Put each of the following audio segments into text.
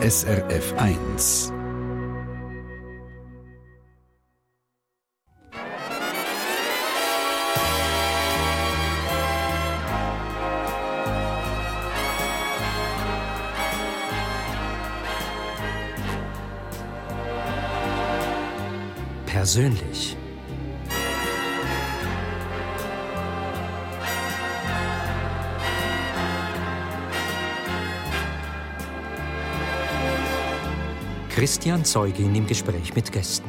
SRF 1. Persönlich. Christian Zeugin im Gespräch mit Gästen.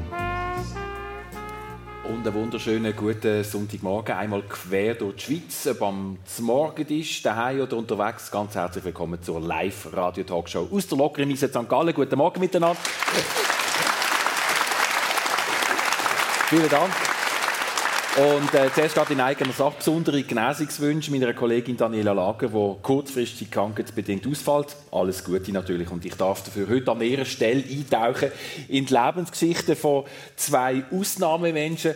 Und einen wunderschönen guten Sonntagmorgen. Einmal quer durch die Schweiz, ob am Morgentisch, daheim oder unterwegs. Ganz herzlich willkommen zur Live-Radio-Talkshow aus der lockeren Mise St. Gallen. Guten Morgen miteinander. Vielen Dank. Und äh, zuerst gerade in eigener Sache besondere Genesungswünsche meiner Kollegin Daniela Lager, die kurzfristig krankheitsbedingt ausfällt. Alles Gute natürlich. Und ich darf dafür heute an ihrer Stelle eintauchen in die Lebensgeschichte von zwei Ausnahmemenschen,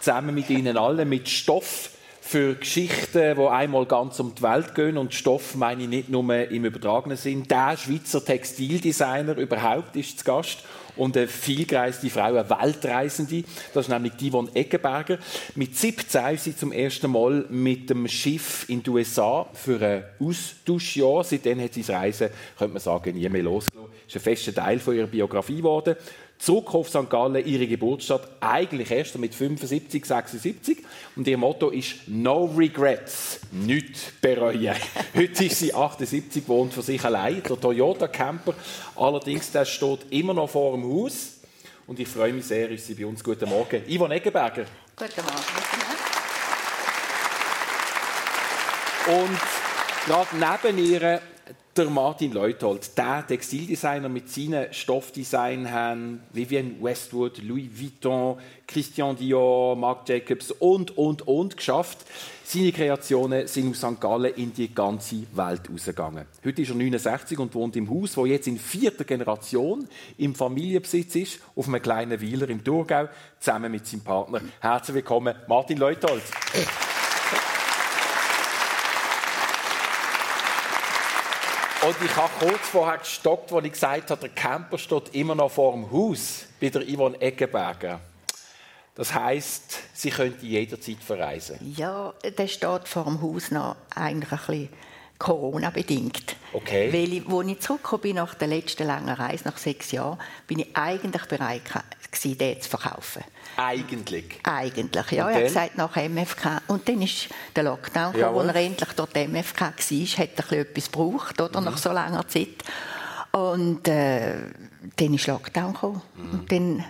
zusammen mit ihnen allen, mit Stoff für Geschichten, die einmal ganz um die Welt gehen. Und Stoff meine ich nicht nur im übertragenen Sinn. Der Schweizer Textildesigner überhaupt ist zu Gast und eine vielgereiste Frau, eine Weltreisende. Das ist nämlich die von Eggenberger. Mit 17 ist sie zum ersten Mal mit dem Schiff in die USA für ein Austauschjahr. Seitdem hat sie das Reisen, könnte man sagen, nie mehr losgelassen. Das ist ein fester Teil von ihrer Biografie geworden zurück auf St. Gallen, ihre Geburtsstadt, eigentlich erst mit 75, 76. Und ihr Motto ist «No regrets», nicht bereuen. Heute ist sie 78, wohnt für sich allein, der Toyota Camper. Allerdings, der steht immer noch vor dem Haus. Und ich freue mich sehr, ist sie bei uns. Guten Morgen. Ivan Eggenberger. Guten Morgen. Und gerade neben ihr der Martin Leuthold, der Textildesigner mit seinen Stoffdesign Vivienne Westwood, Louis Vuitton, Christian Dior, Marc Jacobs und, und, und geschafft. Seine Kreationen sind aus St. Gallen in die ganze Welt rausgegangen. Heute ist er 69 und wohnt im Haus, wo jetzt in vierter Generation im Familienbesitz ist, auf einem kleinen Weiler im Thurgau, zusammen mit seinem Partner. Herzlich willkommen, Martin Leuthold. Und ich habe kurz vorher gestockt, als ich gesagt habe, der Camper steht immer noch vor dem Haus bei der Yvonne Eggenberger. Das heisst, sie könnte jederzeit verreisen. Ja, der steht vor dem Haus noch eigentlich ein bisschen Corona-bedingt. Okay. Weil ich, als ich zurückgekommen bin nach der letzten langen Reise, nach sechs Jahren, bin ich eigentlich bereit gewesen, den zu verkaufen. Eigentlich? Eigentlich, ja. Ich habe gesagt, nach MFK. Und dann ist der Lockdown gekommen, wo er endlich dort MFK war, hat er etwas gebraucht, oder, mhm. nach so langer Zeit. Und äh, dann ist Lockdown gekommen. Mhm. Und dann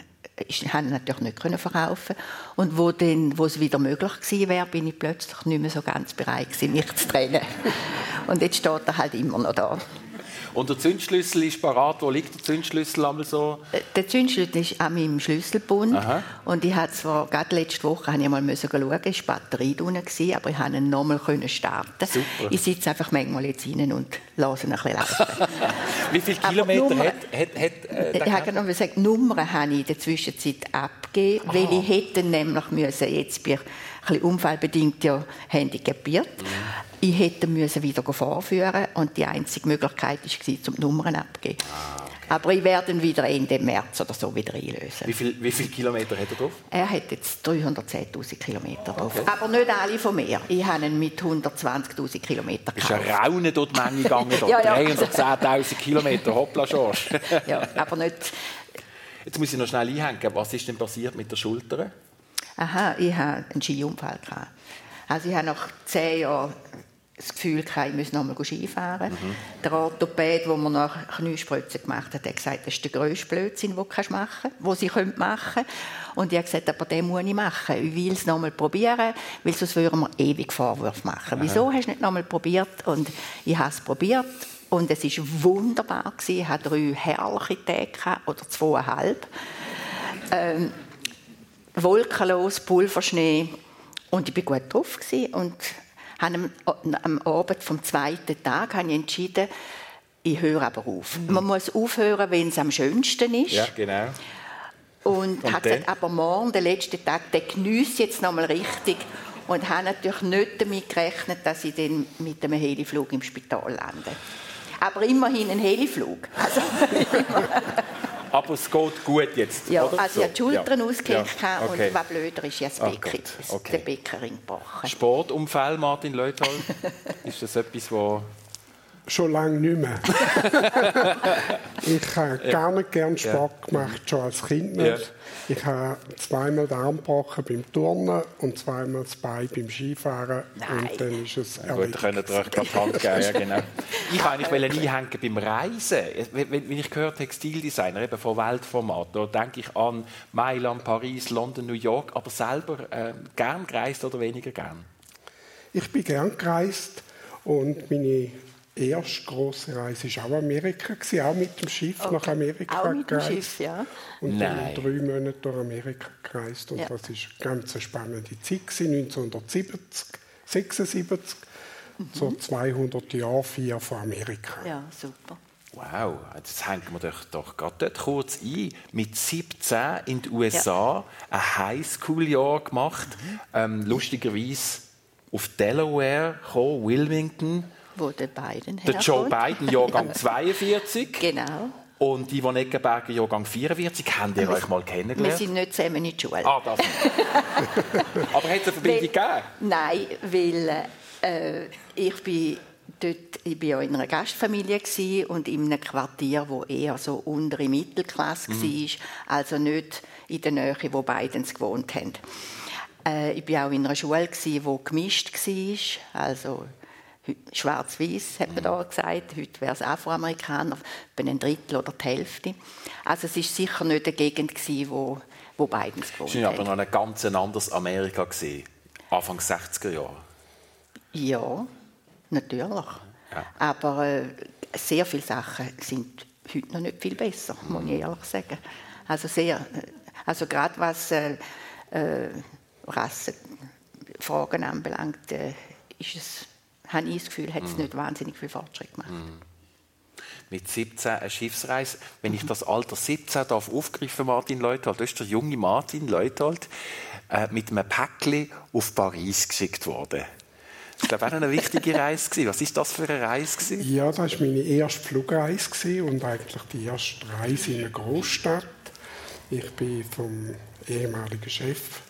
ich konnte natürlich nicht verkaufen und wo, dann, wo es wieder möglich gewesen wäre, bin ich plötzlich nicht mehr so ganz bereit gewesen, mich zu trennen. und jetzt steht er halt immer noch da. Und der Zündschlüssel ist parat. Wo liegt der Zündschlüssel einmal so? Äh, der Zündschlüssel ist an meinem Schlüsselbund. Aha. Und ich habe zwar gerade letzte Woche ich mal müssen schauen, ist die Batterie drin aber ich konnte ihn nochmal starten. Super. Ich sitze einfach manchmal jetzt rein und lasse ihn ein bisschen laufen. Wie viele Kilometer Nummer, hat, hat, hat äh, Ich habe noch gesagt, Nummern habe ich in der Zwischenzeit abgegeben, ah. weil ich hätte nämlich müssen, jetzt bin ich ein bisschen unfallbedingt ja handicapiert. Mhm. Ich hätte müssen wieder vorführen und die einzige Möglichkeit war, zum Nummern abzugeben. Ah, okay. Aber ich werde ihn wieder Ende März oder so wieder einlösen. Wie viele wie viel Kilometer hat er drauf? Er hat jetzt 310.000 Kilometer drauf. Okay. Aber nicht alle von mir. Ich habe ihn mit 120.000 Kilometern gekauft. Du bist ja Raunen durch die Menge gegangen. ja, ja. 310.000 Kilometer, hoppla schon. ja, aber nicht... Jetzt muss ich noch schnell einhängen. Was ist denn passiert mit der Schulter? Aha, ich hatte einen Skiunfall. Also ich habe nach zehn Jahren das Gefühl gehabt, ich muss noch nochmal Skifahren. Mhm. Der Orthopäd, der mir nach Kniespritzen gemacht hat, hat gesagt, das ist der grösste Blödsinn, den du machen kannst, den sie machen können. Und ich habe gesagt, aber den muss ich machen. Ich will es noch nochmal probieren, weil sonst würden wir ewig Vorwürfe machen. Aha. Wieso hast du nicht noch nochmal probiert? Und ich habe es probiert. Und es war wunderbar. Ich hatte drei herrliche Tage, oder zweieinhalb. Ähm, wolkenlos, Pulverschnee. Und ich war gut drauf. Und am, am Abend vom zweiten Tag habe ich entschieden, ich höre aber auf. Mhm. Man muss aufhören, wenn es am schönsten ist. Ja, genau. Und, und hat gesagt, aber morgen, der letzte Tag, der geniesse jetzt nochmal richtig. Und habe natürlich nicht damit gerechnet, dass ich dann mit einem Heliflug im Spital lande. Aber immerhin ein Heliflug. Also, Aber es geht gut jetzt, ja, oder? also ich habe die Schultern ja. ausgehängt Ja, und was blöder ist, ja das Oh Becken, okay. der Beckenring gebrochen. Sportunfall, Martin Leuthal, ist das etwas, wo... Schon lange nicht mehr. ich habe gar nicht gern Sport gemacht, schon als Kind nicht. Ja. Ich habe zweimal den Arm gebrochen beim Turnen und zweimal das Bein beim Skifahren. Nein. Und dann ist es Gut, erledigt. könnt ihr euch gerade die Hand geben, ja, genau. Ich wollte eigentlich einhängen beim Reisen. Wenn, wenn wenn ich höre Textildesigner, eben von Weltformat, da denke ich an Mailand, Paris, London, New York, aber selber äh, gern gereist oder weniger gern? Ich bin gern gereist und meine erste große Reise war auch Amerika, gewesen, auch mit dem Schiff Okay. nach Amerika Auch mit dem gereist. Schiff, ja. Und dann Nein. drei Monate durch Amerika gereist. Und Ja. das war eine ganz spannende Zeit, gewesen, 1970, 76, so 200 Jahre, vier von Amerika. Ja, super. Wow, jetzt hängen wir doch, doch gerade dort kurz ein. Mit 17 in den USA ein Highschool-Jahr gemacht. Ähm, lustigerweise auf Delaware gekommen, Wilmington. Wo der Biden Der Joe herkommt. Biden, Jahrgang 42. Genau. Und Ivo Neckenberger, Jahrgang 44. Habt ihr euch mal Wir kennengelernt? sind nicht zusammen in die Schule. Ah, das. Aber hat es eine Verbindung gegeben? Nein, weil äh, ich bin dort, ich bin ja in einer Gastfamilie und in einem Quartier, wo eher so untere Mittelklasse Mhm. war, also nicht in der Nähe, wo Bidens gewohnt haben. Äh, ich bin auch in einer Schule wo gemischt war, also Schwarz-Weiß, hat man da gesagt. Heute wäre es Afroamerikaner, etwa ein Drittel oder die Hälfte. Also es war sicher nicht eine Gegend, gewesen, wo, wo Bidens gewohnt Es war aber noch ein ganz anderes Amerika. Gewesen. Anfang 60er Jahre. Ja, natürlich. Ja. Aber äh, sehr viele Sachen sind heute noch nicht viel besser, muss ich ehrlich sagen. Also sehr, äh, also gerade was äh, äh, Rassenfragen anbelangt, äh, ist es, habe ich das Gefühl, hat es nicht wahnsinnig viel Fortschritt gemacht. Mit 17 eine Schiffsreise. Wenn ich das Alter 17 darf aufgreifen, Martin Leuthold, das ist der junge Martin Leuthold, äh, mit einem Päckchen auf Paris geschickt worden. Das war, auch eine wichtige Reise. gewesen. Was ist das für eine Reise? gewesen? Ja, das war meine erste Flugreise gewesen und eigentlich die erste Reise in eine Großstadt. Ich bin vom ehemaligen Chef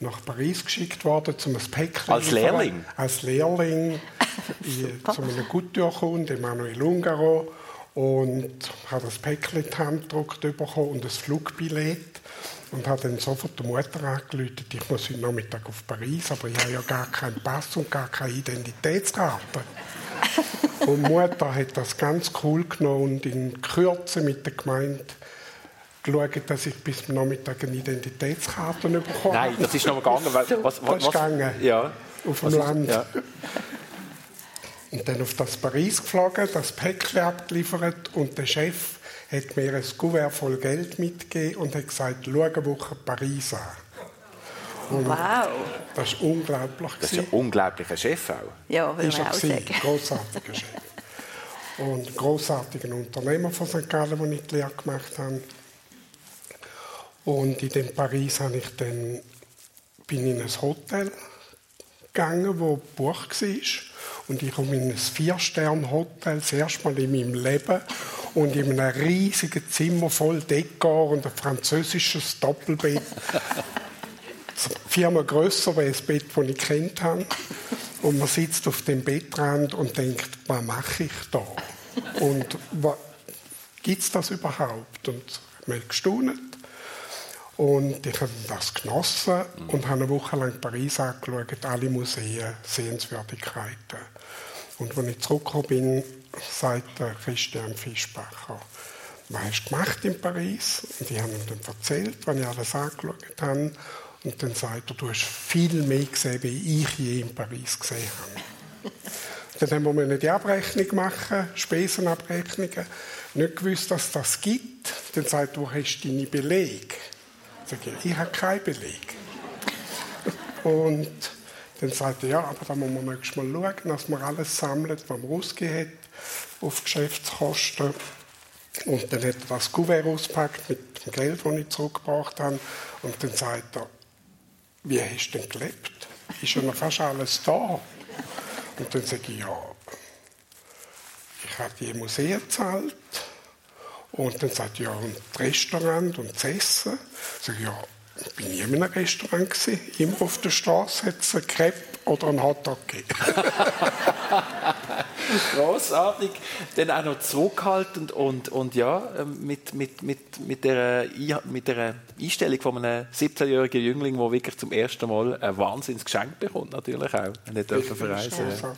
nach Paris geschickt worden, um ein Päckchen Als. Lehrling? Als Lehrling in- zu einem Couture-Kunden, Emanuel Ungaro. Und habe das Päckchen in die Hand gedruckt bekommen und ein Flugbillett. Und habe dann sofort die Mutter angerufen, ich muss heute Nachmittag auf Paris, aber ich habe ja gar keinen Pass und gar keine Identitätskarte. Und die Mutter hat das ganz cool genommen und in Kürze mit der Gemeinde geschaut, dass ich bis zum Nachmittag eine Identitätskarte bekomme. Nein, das ist noch mal gegangen. Weil, was, was, Das ist was, gegangen. Ja. Auf Was dem ist- Land. Ja. Und dann auf das Paris geflogen, das Päckchen abgeliefert und der Chef hat mir ein Kuvert voll Geld mitgegeben und hat gesagt, schau eine Woche Paris an. Wow, Das war unglaublich. Das ist ja ein unglaublicher Chef auch. ja, will ist man er auch sagen. grossartiger Chef. Und grossartiger Unternehmer von St. Gallen, den ich die Lehre gemacht habe. Und in dem Paris habe ich dann, bin in ein Hotel gegangen, wo gebucht war. Und ich komme in ein Vier-Sterne-Hotel, das erste Mal in meinem Leben. Und in einem riesigen Zimmer voll Dekor und ein französisches Doppelbett viermal grösser als das Bett, das ich kennt habe. Und man sitzt auf dem Bettrand und denkt, was mache ich da? Und gibt es das überhaupt? Und man hat gestaunt. Und ich habe das genossen und habe eine Woche lang Paris angeschaut, alle Museen, Sehenswürdigkeiten. Und als ich zurückgekommen bin, sagte Christian Fischbacher, was hast du gemacht in Paris? Und ich habe ihm dann erzählt, was ich alles angeschaut habe. Und dann sagt er, du hast viel mehr gesehen, wie ich je in Paris gesehen habe. Dann haben wir die Abrechnung machen, Spesenabrechnungen. Nicht gewusst, dass das gibt. Dann sagt er, wo hast du deine Belege? Sag ich, habe keinen Beleg. Und dann sagt er, ja, aber da muss man nächstes Mal schauen, dass man alles sammelt, was man ausgegeben hat, auf Geschäftskosten. Und dann hat er das Kuvert ausgepackt mit dem Geld, das ich zurückgebracht habe. Und dann sagt er, wie hast du denn gelebt? Ist ja noch fast alles da. Und dann sage ich, ja, ich habe die Museen gezahlt. Und dann sagt ja, und das Restaurant und das Essen. Ich sage, ja, ich bin nie in einem Restaurant gewesen. Immer auf der Straße hat es einen Crepe oder einen Hotdog gegeben. Großartig. Dann auch noch zurückhaltend und, und ja, ähm, mit, mit, mit, mit, der, mit der Einstellung von einem 17-jährigen Jüngling, der wirklich zum ersten Mal ein Wahnsinnsgeschenk bekommt, natürlich auch. Nicht dürfen verreisen. Ja.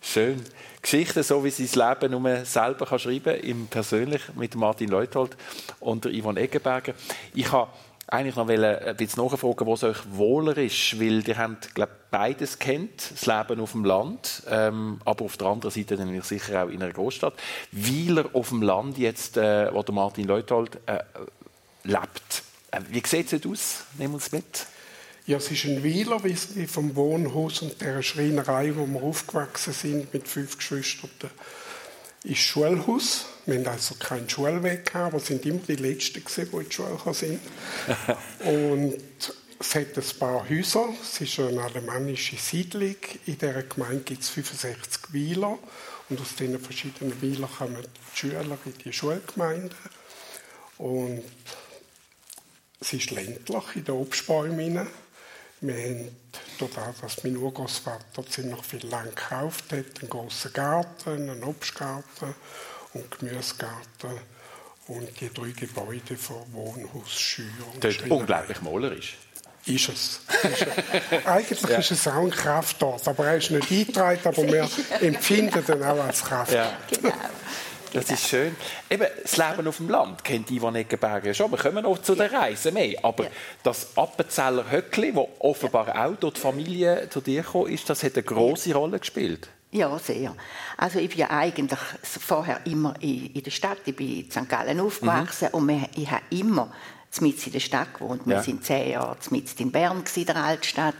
Schön. Geschichten, so wie sie das Leben nur selber kann schreiben kann, persönlich mit Martin Leuthold und Yvonne Eggenberger. Ich habe eigentlich noch ein bisschen nachfragen, wo es euch wohler ist, weil ihr habt, glaube beides kennt, das Leben auf dem Land, ähm, aber auf der anderen Seite dann sicher auch in einer Großstadt. Weiler auf dem Land jetzt, äh, wo der Martin Leuthold äh, lebt. Äh, wie sieht es aus? Nehmen wir uns mit. Ja, es ist ein Weiler, wie vom Wohnhaus und der Schreinerei, wo wir aufgewachsen sind mit fünf Geschwistern ist Schulhaus. Wir hatten also keinen Schulweg, gehabt, aber sind immer die Letzten, die in die Schule sind. und es hat ein paar Häuser. Es ist eine alemannische Siedlung. In dieser Gemeinde gibt es 65 Weiler. Und aus diesen verschiedenen Weilern kommen die Schüler in die Schulgemeinden. Und es ist ländlich in den Obstbäumen. Wir haben dadurch, dass mein Urgroßvater ziemlich viel Land gekauft hat, einen großen Garten, einen Obstgarten und Gemüsegarten und die drei Gebäude von Wohnhaus, Schür und Das ist unglaublich malerisch. Ist es. Ist es. Eigentlich ja. ist es auch ein Kraftort, aber er ist nicht eingetragen, aber wir empfinden ihn auch als Kraftort. Ja. Genau. Das ist schön. Eben, das Leben auf dem Land kennt Ivan Eggenberger schon. Wir kommen noch zu der Reise mehr. Aber das Appenzeller Höckli, das offenbar auch durch die Familie zu dir gekommen ist, das hat eine große Rolle gespielt. Ja, sehr. Also ich bin ja eigentlich vorher immer in, der Stadt. Ich bin in St. Gallen aufgewachsen mhm. und ich habe immer mitten in der Stadt gewohnt. Wir ja. sind zehn Jahre mitten in Bern, in der Altstadt.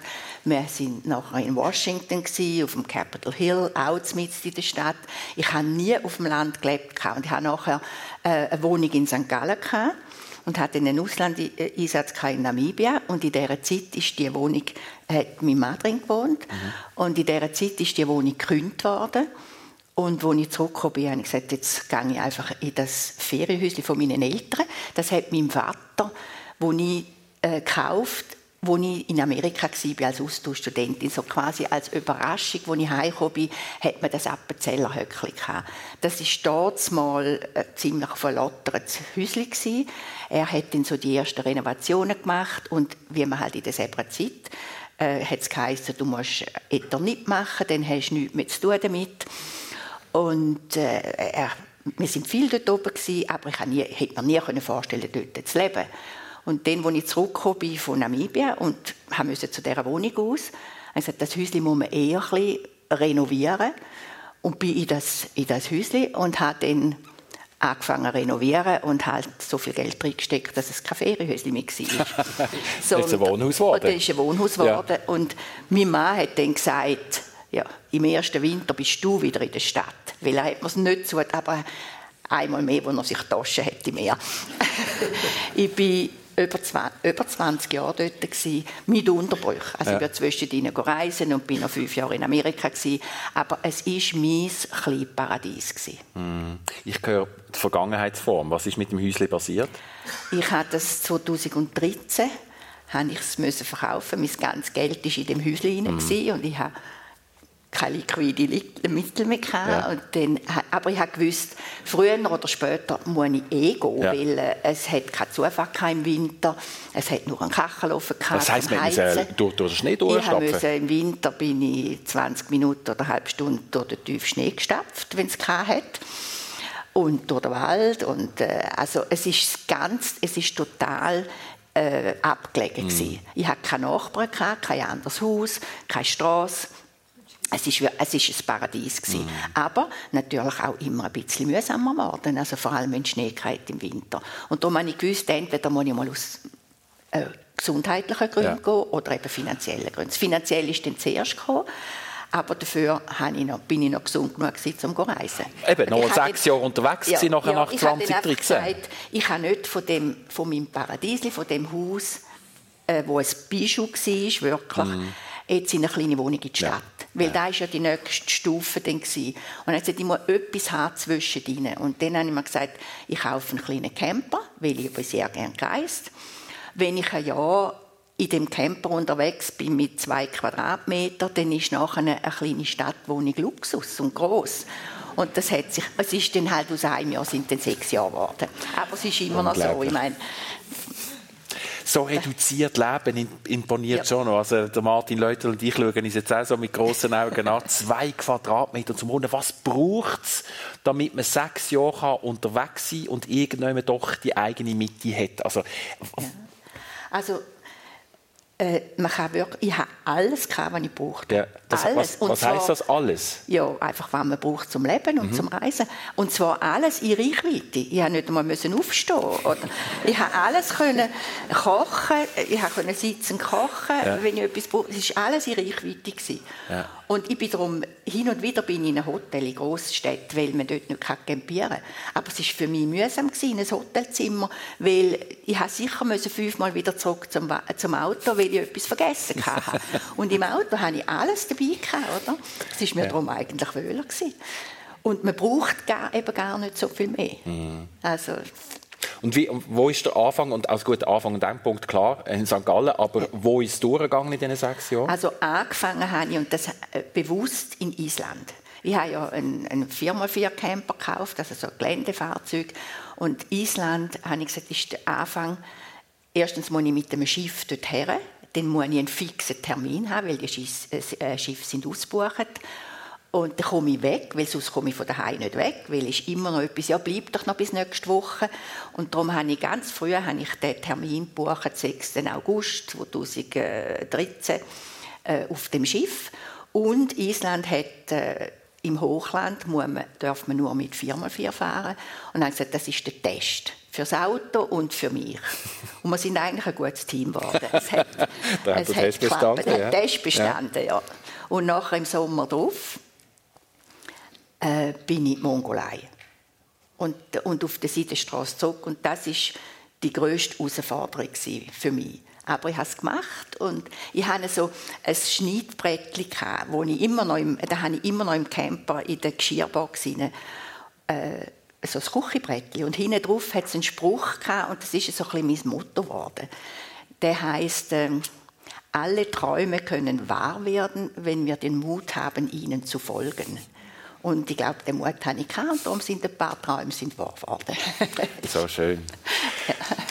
Wir sind nachher in Washington, auf dem Capitol Hill, auch mitten in der Stadt. Ich habe nie auf dem Land gelebt und ich habe nachher äh, eine Wohnung in St. Gallen gehabt und hatte einen Auslandeinsatz in Namibia und in dieser Zeit ist die Wohnung, hat mein Mann drin gewohnt mhm. und in dieser Zeit ist die Wohnung gekündigt worden und als ich zurückgekommen bin, habe ich gesagt, jetzt gehe ich einfach in das Ferienhäuschen von meinen Eltern. Das hat mein Vater, wo ich äh, gekauft wo ich in Amerika war als Austauschstudentin, so quasi als Überraschung, als ich heimgekommen bin, hat man das Appenzeller gehabt. Das war dort mal ein ziemlich verlottertes Häuschen Er hat dann so die ersten Renovationen gemacht und wie man halt in der Zeit äh, hat es geheißen, du musst etwas nicht machen, dann hast du nichts mehr zu tun damit. Und äh, er, wir sind viel dort oben gewesen, aber ich nie, hätte mir nie vorstellen dort zu leben. Und dann, als ich zurückgekommen bin von Namibia und musste zu dieser Wohnung aus, habe ich gesagt, das Häuschen muss man eher ein bisschen renovieren. Und bin in das, in das Häuschen und habe dann angefangen zu renovieren und halt so viel Geld reingesteckt, dass es kein Ferienhäuschen mehr war. so, das ist ein Wohnhaus geworden. Das ist ein Wohnhaus geworden. Ja. Und mein Mann hat dann gesagt, ja, im ersten Winter bist du wieder in der Stadt. Weil er hat mir es nicht so, aber einmal mehr, wo er sich die Tasche hätte mehr. ich bin über 20, über 20 Jahre dort gewesen, mit Unterbrüchen. Also ja. ich bin zwischendrin reisen und bin noch fünf Jahre in Amerika gewesen. Aber es war mein kleines Paradies gewesen. Mm. Ich höre die Vergangenheitsform. Was ist mit dem Häuschen passiert? Ich hatte das 2013 habe ich es verkaufen. Mein ganzes Geld war in dem Häuschen mm. und ich habe keine liquide Mittel mehr. Ja. Und dann, aber ich habe gewusst, früher oder später muss ich eh gehen, ja. weil äh, es hat keinen Zufall im Winter, es hat nur einen Kachelofen gehabt. Das heisst, man muss durch, durch den Schnee durchstapfen? Ich Im Winter bin ich 20 Minuten oder eine halbe Stunde durch den tiefen Schnee gestapft, wenn es hat und durch den Wald und äh, also es ist ganz, es ist total äh, abgelegen mm. Ich hatte keine Nachbarn, kein anderes Haus, keine Straße es ist, es ist ein Paradies gewesen. Mhm. Aber natürlich auch immer ein bisschen mühsamer geworden. Also vor allem, wenn Schnee im Winter. Und darum habe ich gewusst, entweder muss ich mal aus äh, gesundheitlichen Gründen ja. gehen oder eben finanziellen Gründen. Das Finanzielle ist dann zuerst gekommen. Aber dafür ich noch, bin ich noch gesund genug, um zu reisen. Eben, noch sechs Jahre unterwegs ja, nachher ja, nach 2013. Gesagt, ich habe nicht von, dem, von meinem Paradies, von dem Haus, äh, wo ein Bijou war, wirklich, mm jetzt in eine kleine Wohnung in die Stadt. Ja. Weil ja. da war ja die nächste Stufe dann. Gewesen. Und jetzt ich immer etwas haben zwischendrin. Und dann habe ich mir gesagt, ich kaufe einen kleinen Camper, weil ich aber sehr gerne reist. Wenn ich ein Jahr in dem Camper unterwegs bin mit zwei Quadratmetern, dann ist nachher eine, eine kleine Stadtwohnung Luxus und groß. Und das hat sich, es ist dann halt aus einem Jahr sind dann sechs Jahre geworden. Aber es ist immer noch so. Ich meine, so reduziert leben imponiert ja. schon noch. Also der Martin Leutel und ich schauen uns jetzt auch so mit grossen Augen an. Zwei Quadratmeter zum Wohnen. Was braucht es, damit man sechs Jahre unterwegs sein kann und irgendwann doch die eigene Mitte hat? Also, ja. also äh, man kann wirklich, ich habe alles gehabt, was ich brauchte. Ja, das, alles. Was, was zwar, heisst das alles? Ja, einfach, was man braucht zum Leben und mhm. zum Reisen. Und zwar alles in Reichweite. Ich musste nicht einmal aufstehen. Oder? Ich konnte alles können kochen, ich konnte sitzen kochen, ja. wenn ich etwas brauchte. Es war alles in Reichweite. Ja. Und ich bin darum, hin und wieder bin ich in einem Hotel in Großstädten, weil man dort nicht campieren kann. Aber es war für mich mühsam, in ein Hotelzimmer, weil ich sicher fünfmal wieder zurück zum, zum Auto, weil ich etwas vergessen hatte. und im Auto hatte ich alles dabei, oder? Es war mir ja. darum eigentlich wohler. Und man braucht gar, eben gar nicht so viel mehr. Mhm. Also, und wie, wo ist der Anfang? Und also gut, Anfang und Endpunkt klar in St. Gallen, aber wo ist es durchgegangen in diesen sechs Jahren? Also angefangen habe ich und das äh, bewusst in Island. Ich habe ja einen, Firma 4 Camper gekauft, also so ein Geländefahrzeug. Und Island, habe ich gesagt, ist der Anfang. Erstens muss ich mit dem Schiff dorthin, dann muss ich einen fixen Termin haben, weil die Schiffe äh, sind ausgebucht. Und dann komme ich weg, weil sonst komme ich von daheim nicht weg, weil es immer noch etwas, ja, bleib doch noch bis nächste Woche. Und darum habe ich ganz früh habe ich den Termin gebucht, 6. August 2013, äh, auf dem Schiff. Und Island hat äh, im Hochland man, darf man nur mit 4x4 fahren. Und dann gesagt, das ist der Test für das Auto und für mich. Und wir sind eigentlich ein gutes Team geworden. Es hat es hat Test bestanden, ja. Test bestanden, ja. ja. Und nachher im Sommer drauf äh, bin ich in die Mongolei. Und, und auf der Seidenstraße zurück. Und das war die grösste Herausforderung für mich. Aber ich habe es gemacht und ich hatte so ein Schneidbrettchen, wo ich immer noch im, da habe ich immer noch im Camper in der Geschirrbox rein, äh, so ein Küchenbrettchen. Und hinten drauf hat es einen Spruch gehabt, und das ist so ein bisschen mein Motto geworden. Der heißt äh, alle Träume können wahr werden, wenn wir den Mut haben, ihnen zu folgen. Und ich glaube, den Mut habe ich gehabt, und darum sind ein paar Träume sind wahr geworden. so schön.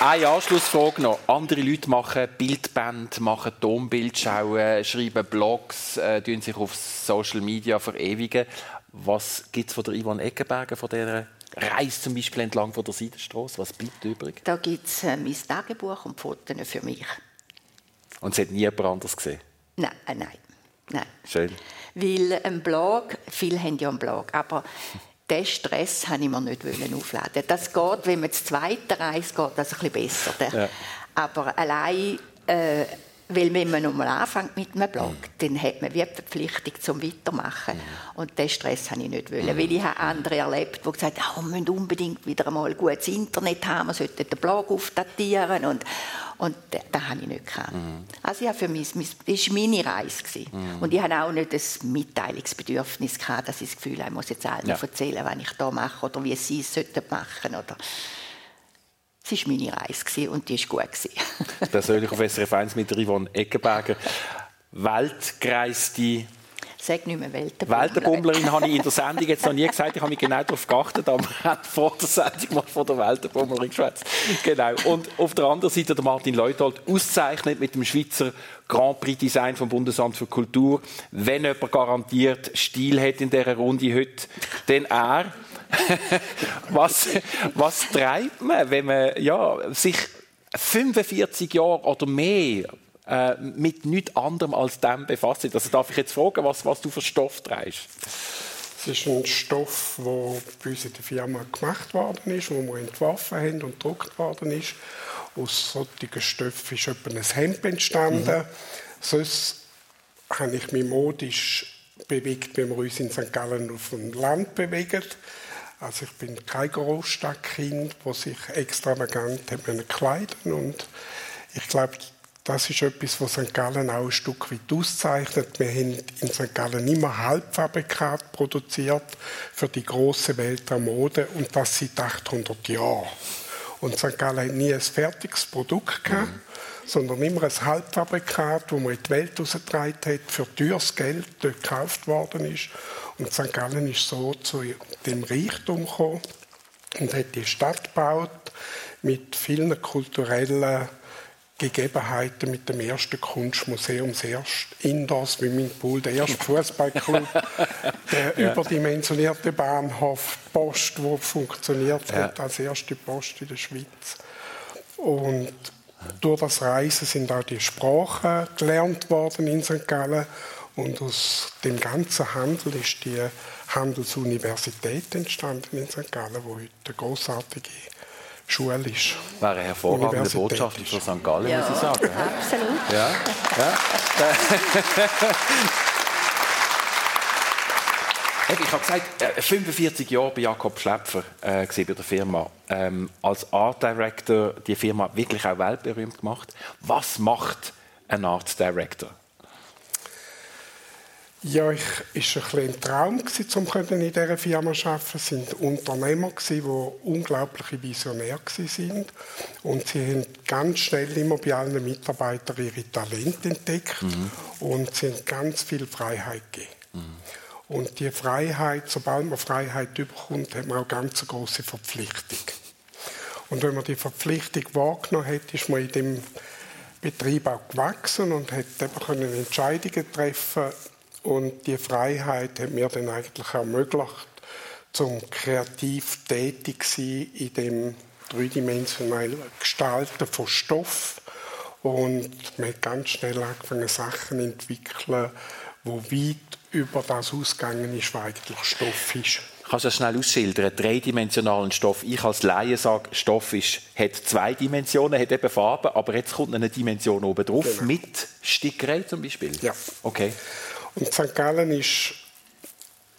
Eine Anschlussfrage noch. Andere Leute machen Bildband, machen Tonbildschauen, schreiben Blogs, äh, sich auf Social Media verewigen. Was gibt es von der Ivan Eckenberger, von dieser Reise zum Beispiel entlang von der Seidenstraße? Was bleibt übrig? Da gibt es äh, mein Tagebuch und Fotos für mich. Und es hat nie jemand anders gesehen? Nein, äh, nein, nein. Schön. Weil ein Blog, viele haben ja einen Blog, aber diesen Stress wollte ich mir nicht aufladen. Das geht, wenn man das zweite reist, geht das ein bisschen besser. Ja. Aber allein, äh, weil wenn man nochmal anfängt mit einem Blog, mhm. dann hat man wie eine Verpflichtung zum Weitermachen. Mhm. Und diesen Stress wollte ich nicht. Wollen, mhm. Weil ich habe andere erlebt, die gesagt haben, oh, wir müssen unbedingt wieder einmal gutes Internet haben, wir sollten den Blog aufdatieren. Und, und das, das habe ich nicht gehabt. Mhm. Also ja, für mich, das war meine Reise. Mhm. Und ich hatte auch nicht das Mitteilungsbedürfnis, gehabt, dass ich das Gefühl habe, ich muss jetzt allen ja. erzählen, was ich hier mache oder wie sie es machen sollten. Es war meine Reise und die war gut. Persönlich auf SRF 1 mit Yvonne Eckenberger. Weltgereiste Sag nicht mehr Weltenbummlerin. Weltenbummlerin habe ich in der Sendung jetzt noch nie gesagt. Ich habe mich genau darauf geachtet, aber wir haben vor der Sendung mal von der Weltenbummlerin geschwätzt. Genau. Und auf der anderen Seite der Martin Leuthold auszeichnet mit dem Schweizer Grand Prix Design vom Bundesamt für Kultur. Wenn jemand garantiert Stil hat in dieser Runde heute, dann er. was, was treibt man, wenn man ja, sich 45 Jahre oder mehr äh, mit nichts anderem als dem befasst sind. Also darf ich jetzt fragen, was, was du für Stoff trägst? Es ist ein Stoff, der bei uns in der Firma gemacht worden ist, wo wir entworfen haben und gedruckt worden ist. Aus solchen Stoffen ist etwa ein Hemd entstanden. Mhm. Sonst habe ich mich modisch bewegt, wenn wir uns in St. Gallen auf dem Land bewegen. Also ich bin kein Großstadtkind, das sich extravagant kleiden und ich glaube, das ist etwas, was St. Gallen auch ein Stück weit auszeichnet. Wir haben in St. Gallen immer Halbfabrikat produziert für die große Welt der Mode und das seit 800 Jahren. Und St. Gallen hat nie ein fertiges Produkt gehabt, mhm. sondern immer ein Halbfabrikat, das man in die Welt rausgetragen hat, für teures Geld dort gekauft worden ist. Und St. Gallen ist so zu dem Reichtum gekommen und hat die Stadt gebaut mit vielen kulturellen Gegebenheiten mit dem ersten Kunstmuseum, das erste Indoors Pool, der erste Fußballclub, der ja. überdimensionierte Bahnhof, Post, wo funktioniert ja. hat als erste Post in der Schweiz. Und durch das Reisen sind auch die Sprachen gelernt worden in St. Gallen. Und aus dem ganzen Handel ist die Handelsuniversität entstanden in St. Gallen, wo heute eine großartige schulisch. Wäre eine hervorragende Botschaft für St. Gallen, ja, muss ich sagen. Absolut. Ja, ja. Ich habe gesagt, 45 äh, Jahre bei Jakob Schläpfer äh, bei der Firma. Ähm, als Art Director die Firma wirklich auch weltberühmt gemacht. Was macht ein Art Director? Ja, ich war ein, ein Traum, um in dieser Firma zu arbeiten. Es waren Unternehmer, die unglaubliche Visionäre waren. Und sie haben ganz schnell immer bei allen Mitarbeitern ihre Talente entdeckt mhm. und sie haben ganz viel Freiheit gegeben. Mhm. Und die Freiheit, sobald man Freiheit bekommt, hat man auch ganz eine große Verpflichtung. Und wenn man die Verpflichtung wahrgenommen hat, ist man in dem Betrieb auch gewachsen und hat eben Entscheidungen treffen und die Freiheit hat mir dann eigentlich ermöglicht, zum kreativ tätig sein in dem dreidimensionalen Gestalten von Stoff. Und man hat ganz schnell angefangen, Sachen zu entwickeln, wo weit über das ausgegangen ist, was eigentlich Stoff ist. Kannst du das schnell ausschildern? Dreidimensionalen Stoff. Ich als Laie sage, Stoff ist, hat zwei Dimensionen, hat eben Farben, aber jetzt kommt eine Dimension oben drauf, genau. mit Stickerei zum Beispiel? Ja. Okay. Und St. Gallen ist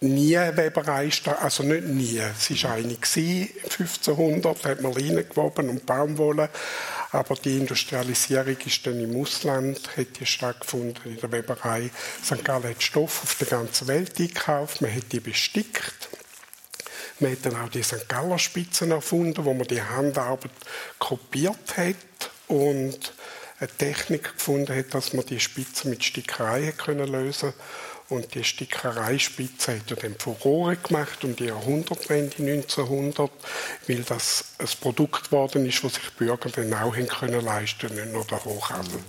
nie eine Weberei, also nicht nie, es war eine 1500 hat man Leinen gewoben und Baumwolle, aber die Industrialisierung ist dann im Ausland, hat die stattgefunden in der Weberei. St. Gallen hat Stoff auf der ganzen Welt eingekauft, man hat die bestickt. Man hat dann auch die St. Galler Spitzen erfunden, wo man die Handarbeit kopiert hat und eine Technik gefunden hat, dass man die Spitze mit Stickerei können lösen und die Stickereispitze hat er dann Furore gemacht um die Jahrhundertwende 1900, weil das ein Produkt geworden ist, das sich Bürger dann auch können leisten, nicht nur der Hochhandel.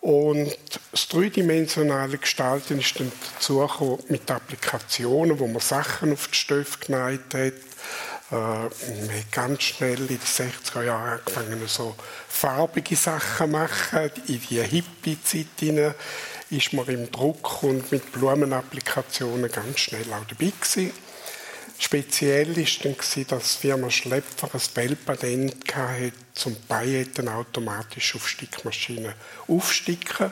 Und das dreidimensionale Gestalten ist dann dazu mit Applikationen, wo man Sachen auf die Stöfe geneigt hat, äh, wir haben ganz schnell in den 60er Jahren angefangen, so farbige Sachen zu machen. In die Hippie-Zeit ist man im Druck und mit Blumenapplikationen ganz schnell auch dabei gewesen. Speziell war dann, dass die Firma Schlepfer ein Bellpatent hatte, zum Pailletten automatisch auf Stickmaschinen aufsticken.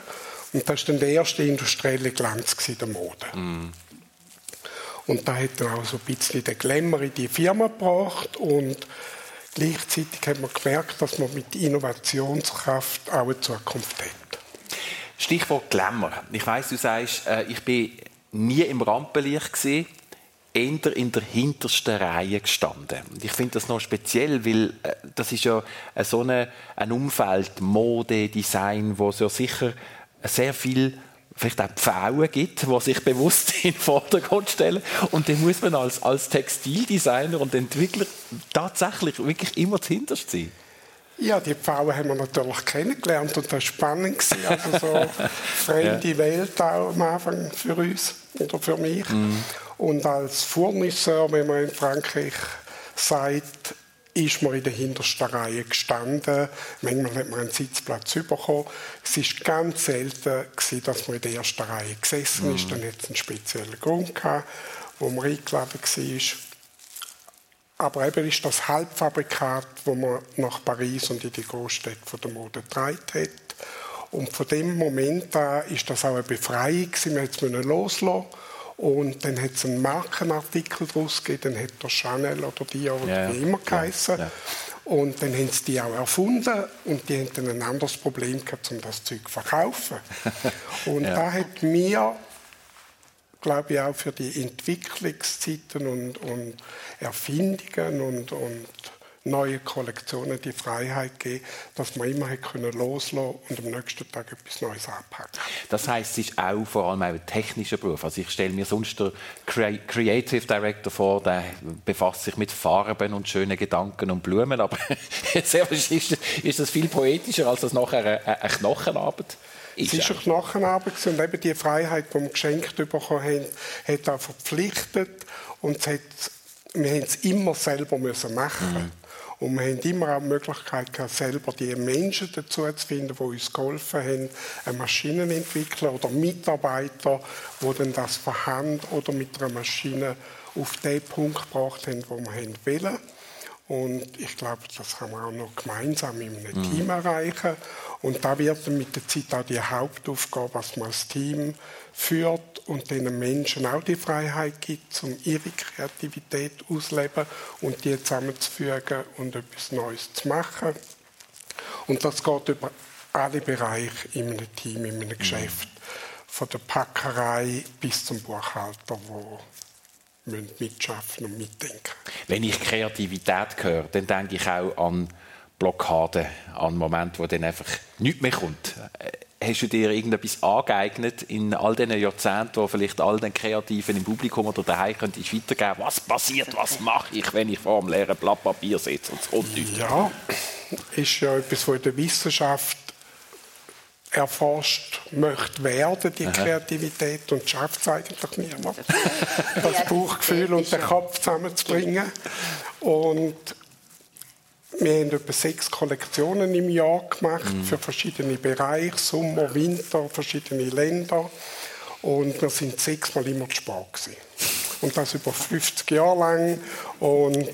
Und das war dann der erste industrielle Glanz der Mode. Mm. Und da hat dann auch so ein bisschen den Glamour in die Firma gebracht und gleichzeitig hat man gemerkt, dass man mit Innovationskraft auch eine Zukunft hat. Stichwort Glamour. Ich weiß, du sagst, äh, ich bin nie im Rampenlicht gesehen, eher in der hintersten Reihe gestanden. Ich finde das noch speziell, weil äh, das ist ja so eine, ein Umfeld, Mode, Design, wo so sicher sehr viel vielleicht auch Pfauen gibt, die sich bewusst in den Vordergrund stellen. Und dann muss man als, als Textildesigner und Entwickler tatsächlich wirklich immer zuhinterst sein. Ja, die Pfauen haben wir natürlich kennengelernt und das war spannend. Also so fremde ja. Welt auch am Anfang für uns oder für mich. Mm. Und als Fournisseur, wenn man in Frankreich sagt, ist man in der hintersten Reihe gestanden. Manchmal hat man einen Sitzplatz bekommen. Es war ganz selten, dass man in der ersten Reihe gesessen ist. Mhm. Dann hat es einen speziellen Grund gehabt, wo man eingeladen war. Aber eben ist das Halbfabrikat, das man nach Paris und in die Großstädte der Mode getragen hat. Und von dem Moment an ist das auch eine Befreiung. Wir mussten loslassen Und dann hat es einen Markenartikel daraus gegeben, dann hat der Chanel oder die oder Ja, wie immer geheißen. ja. Und dann haben sie die auch erfunden und die dann ein anderes Problem gehabt, um das Zeug zu verkaufen. Und Ja. da hat mir, glaube ich, auch für die Entwicklungszeiten und, und Erfindungen und, und neue Kollektionen die Freiheit gegeben, dass man immer können loslassen und am nächsten Tag etwas Neues anpacken. Das heißt, es ist auch vor allem ein technischer Beruf. Also ich stelle mir sonst den Crea- Creative Director vor, der befasst sich mit Farben und schönen Gedanken und Blumen, aber sehr wahrscheinlich ist, das viel poetischer, als das nachher eine, eine Knochenarbeit ist. Es war eine Knochenarbeit und eben die Freiheit, die wir geschenkt bekommen haben, hat auch verpflichtet und es hat, wir haben es immer selber müssen machen. Und wir haben immer auch die Möglichkeit gehabt, selber die Menschen dazu zu finden, die uns geholfen haben, eine Maschine zu entwickeln oder Mitarbeiter, die dann das von Hand oder mit einer Maschine auf den Punkt gebracht haben, wo wir wollen. Und ich glaube, das kann man auch noch gemeinsam in einem Team erreichen. Und da wird dann mit der Zeit auch die Hauptaufgabe, dass man als Team führt und den Menschen auch die Freiheit gibt, um ihre Kreativität auszuleben und die zusammenzufügen und etwas Neues zu machen. Und das geht über alle Bereiche in einem Team, in einem Geschäft. Von der Packerei bis zum Buchhalter, wo mitschaffen und mitdenken. Wenn ich Kreativität höre, dann denke ich auch an Blockaden, an Momente, wo dann einfach nichts mehr kommt. Äh, Hast du dir irgendetwas angeeignet in all diesen Jahrzehnten, wo vielleicht all den Kreativen im Publikum oder daheim könntest weitergeben, was passiert, was mache ich, wenn ich vor einem leeren Blatt Papier sitze und es kommt nichts? Ja, ist ja etwas, was in der Wissenschaft erforscht möchte werden, die Kreativität, und schafft es eigentlich niemand. Das Bauchgefühl und den Kopf zusammenzubringen. Und wir haben etwa sechs Kollektionen im Jahr gemacht für verschiedene Bereiche, Sommer, Winter, verschiedene Länder. Und wir sind sechsmal immer zu spät gewesen. Und das über 50 Jahre lang. Und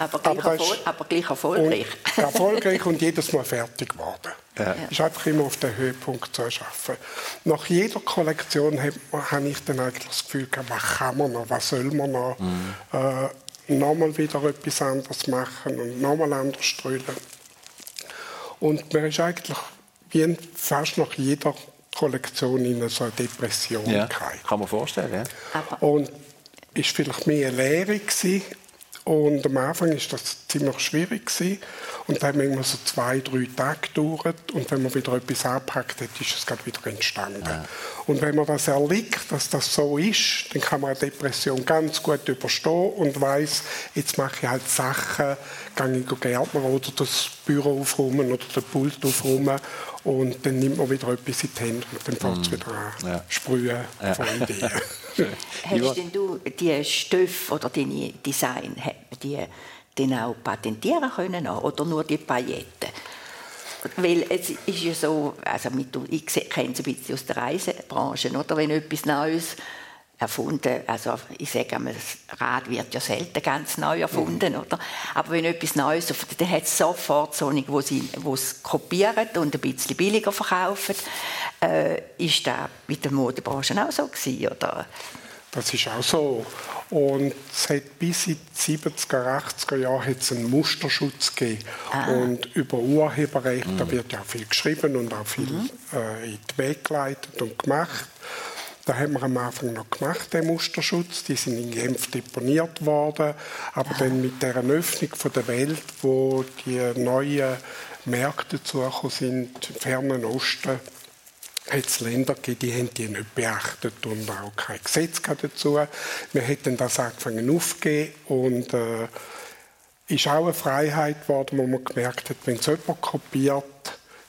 Aber gleich, Aber erfol aber gleich erfolgreich. und erfolgreich und jedes Mal fertig geworden. Ja. Ist einfach immer auf den Höhepunkt zu schaffen. Nach jeder Kollektion habe hab ich dann eigentlich das Gefühl, was kann man noch, was soll man noch, äh, nochmal wieder etwas anderes machen und nochmal anders strölen. Und man ist eigentlich wie fast nach jeder Kollektion in so eine Depression Ja, kann man vorstellen. Ja. Aber Und ist vielleicht mehr eine Lehre gewesen. Und am Anfang ist das ziemlich schwierig gewesen. Und dann haben wir immer so zwei, drei Tage gedauert. Und wenn man wieder etwas anpackt hat, ist es gerade wieder entstanden. Und wenn man das erliegt, dass das so ist, dann kann man eine Depression ganz gut überstehen und weiß, jetzt mache ich halt Sachen, gehe ich Gärtner oder das Büro aufräumen oder den Pult aufräumen. Und dann nimmt man wieder etwas in die Hände und dann fängt es wieder an, Ja. sprühen von Ideen. hast denn du die Stoffe oder deine Design, die dann auch patentieren können oder nur die Pailletten? Weil es ist ja so, also mit, ich kenne es ein bisschen aus der Reisebranche, oder? wenn etwas Neues erfunden, also ich sage einmal, das Rad wird ja selten ganz neu erfunden, oder? Aber wenn etwas Neues, dann hat es sofort so eine, wo sie es kopieren und ein bisschen billiger verkaufen. Äh, ist das mit der Modebranche auch so gewesen, oder? Das ist auch so. Und es hat bis in die 70er, 80er Jahre hat es einen Musterschutz gegeben. Und über Urheberrecht, da wird ja viel geschrieben und auch viel äh, in die Wege geleitet und gemacht. Da haben wir am Anfang noch gemacht, den Musterschutz. Die sind in Genf deponiert worden. Aber dann mit der Öffnung von der Welt, wo die neuen Märkte dazugekommen sind, im Fernen Osten, hat es Länder gegeben, die haben die nicht beachtet und auch kein Gesetz dazu. Wir hätten das angefangen aufzugeben und äh, ist auch eine Freiheit geworden, wo man gemerkt hat, wenn es jemand kopiert,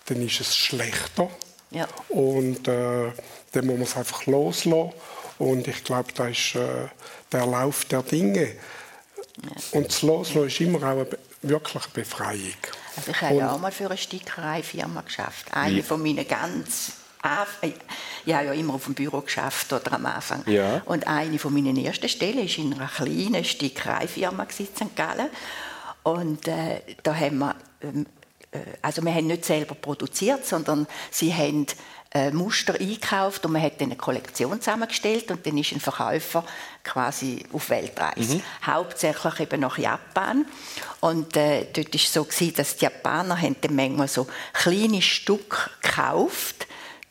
dann ist es schlechter. Ja. Und äh, dann muss man es einfach loslassen. Und ich glaube, das ist äh, der Lauf der Dinge. Und das Loslassen ist immer auch eine, be- wirklich eine Befreiung. Also ich habe ja auch mal für eine Stickereifirma geschafft. Eine Wie? von meinen ganz Äh, ich habe ja immer auf dem Büro geschafft oder am Anfang. Ja. Und eine von meinen ersten Stellen war in einer kleinen Stickereifirma in St. Gallen. Und äh, da haben wir, ähm, äh, also wir haben nicht selber produziert, sondern sie haben äh, Muster eingekauft und man hat dann eine Kollektion zusammengestellt und dann ist ein Verkäufer quasi auf Weltreise. Mhm. Hauptsächlich eben nach Japan. Und äh, dort war es so, gewesen, dass die Japaner haben dann manchmal so kleine Stücke gekauft,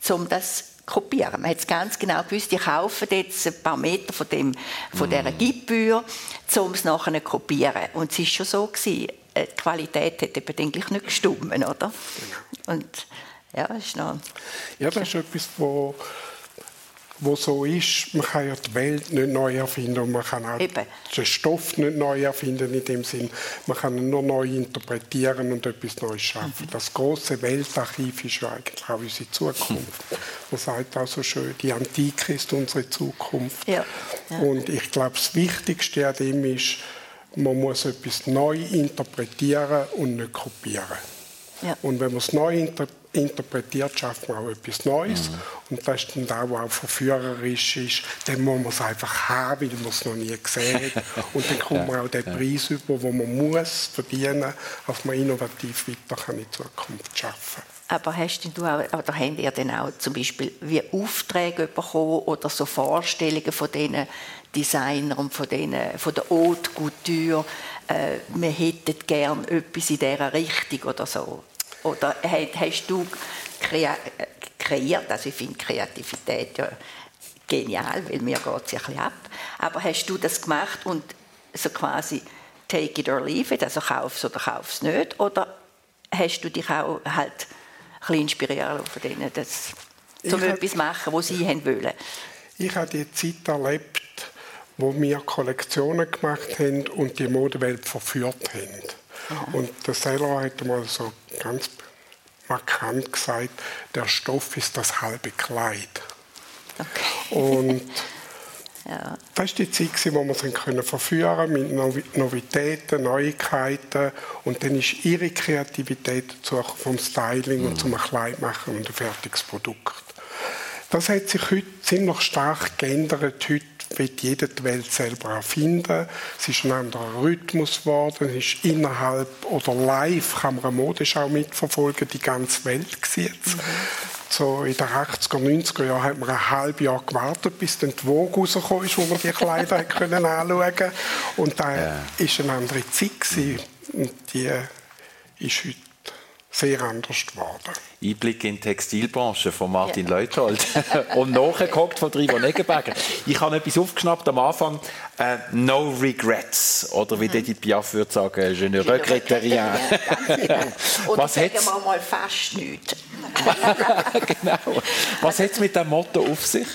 um das kopieren. Man hat ganz genau gewusst, die kaufen jetzt ein paar Meter von, dem, von mm. dieser Gipfel, um es nachher zu kopieren. Und es war schon so, gewesen, äh, die Qualität hat eben eigentlich nicht gestimmt, oder? Genau. Und ja, das ist noch... Ja, das ist etwas, wo wo so ist, man kann ja die Welt nicht neu erfinden und man kann auch Eben. den Stoff nicht neu erfinden in dem Sinn. Man kann ihn nur neu interpretieren und etwas Neues schaffen. Mhm. Das große Weltarchiv ist ja eigentlich auch unsere Zukunft. Man sagt auch so schön, die Antike ist unsere Zukunft. Ja. Ja. Und ich glaube, das Wichtigste an dem ist, man muss etwas neu interpretieren und nicht kopieren. Ja. Und wenn man es neu interpretiert, interpretiert, schafft man auch etwas Neues. Mhm. Und das ist dann da, wo auch verführerisch ist. Dann muss man es einfach haben, weil man es noch nie gesehen hat. Und dann kommt man auch den Preis über, den man muss verdienen, dass man innovativ weiter kann in Zukunft schaffen aber hast du auch, oder haben ihr denn auch zum Beispiel wie Aufträge bekommen oder so Vorstellungen von diesen Designern und von, denen, von der Haute Couture, äh, wir hätten gerne etwas in dieser Richtung oder so? Oder hast du kreiert, also ich finde Kreativität ja genial, weil mir geht es ja ein bisschen ab, aber hast du das gemacht und so quasi take it or leave it, also kauf es oder kauf es nicht, oder hast du dich auch halt ein bisschen inspirieren von denen, das, um etwas zu machen, was sie haben wollen? Ich habe die Zeit erlebt, wo wir Kollektionen gemacht haben und die Modewelt verführt haben. Und der Seller hat mal so ganz markant gesagt, der Stoff ist das halbe Kleid. Okay. Und ja. das war die Zeit, wo wir sie können verführen mit Novitäten, Neuigkeiten. Und dann ist ihre Kreativität dazu vom Styling mhm. und zum Kleid machen und ein fertiges Produkt. Das hat sich heute ziemlich stark geändert. Heute wird jeder die Welt selber erfinden. Es ist ein anderer Rhythmus geworden. Es ist innerhalb oder live kann man eine Modeschau mitverfolgen, die ganze Welt. Mhm. So in den 80er, 90er Jahren hat man ein halbes Jahr gewartet, bis dann die Vogue rausgekommen ist, wo man die Kleider können anschauen konnte. Und da ja. ist eine andere Zeit gewesen. Und die ist heute sehr anders geworden. Einblick in die Textilbranche von Martin ja. Leuthold und nachgeguckt von Trivo Negenberger. Ich habe etwas aufgeschnappt am Anfang. Äh, no regrets. Oder wie mhm. Edith Piaf würde sagen, je ne regrette rien. Oder Was sagen wir mal fast nichts. genau. Was hat es mit dem Motto auf sich?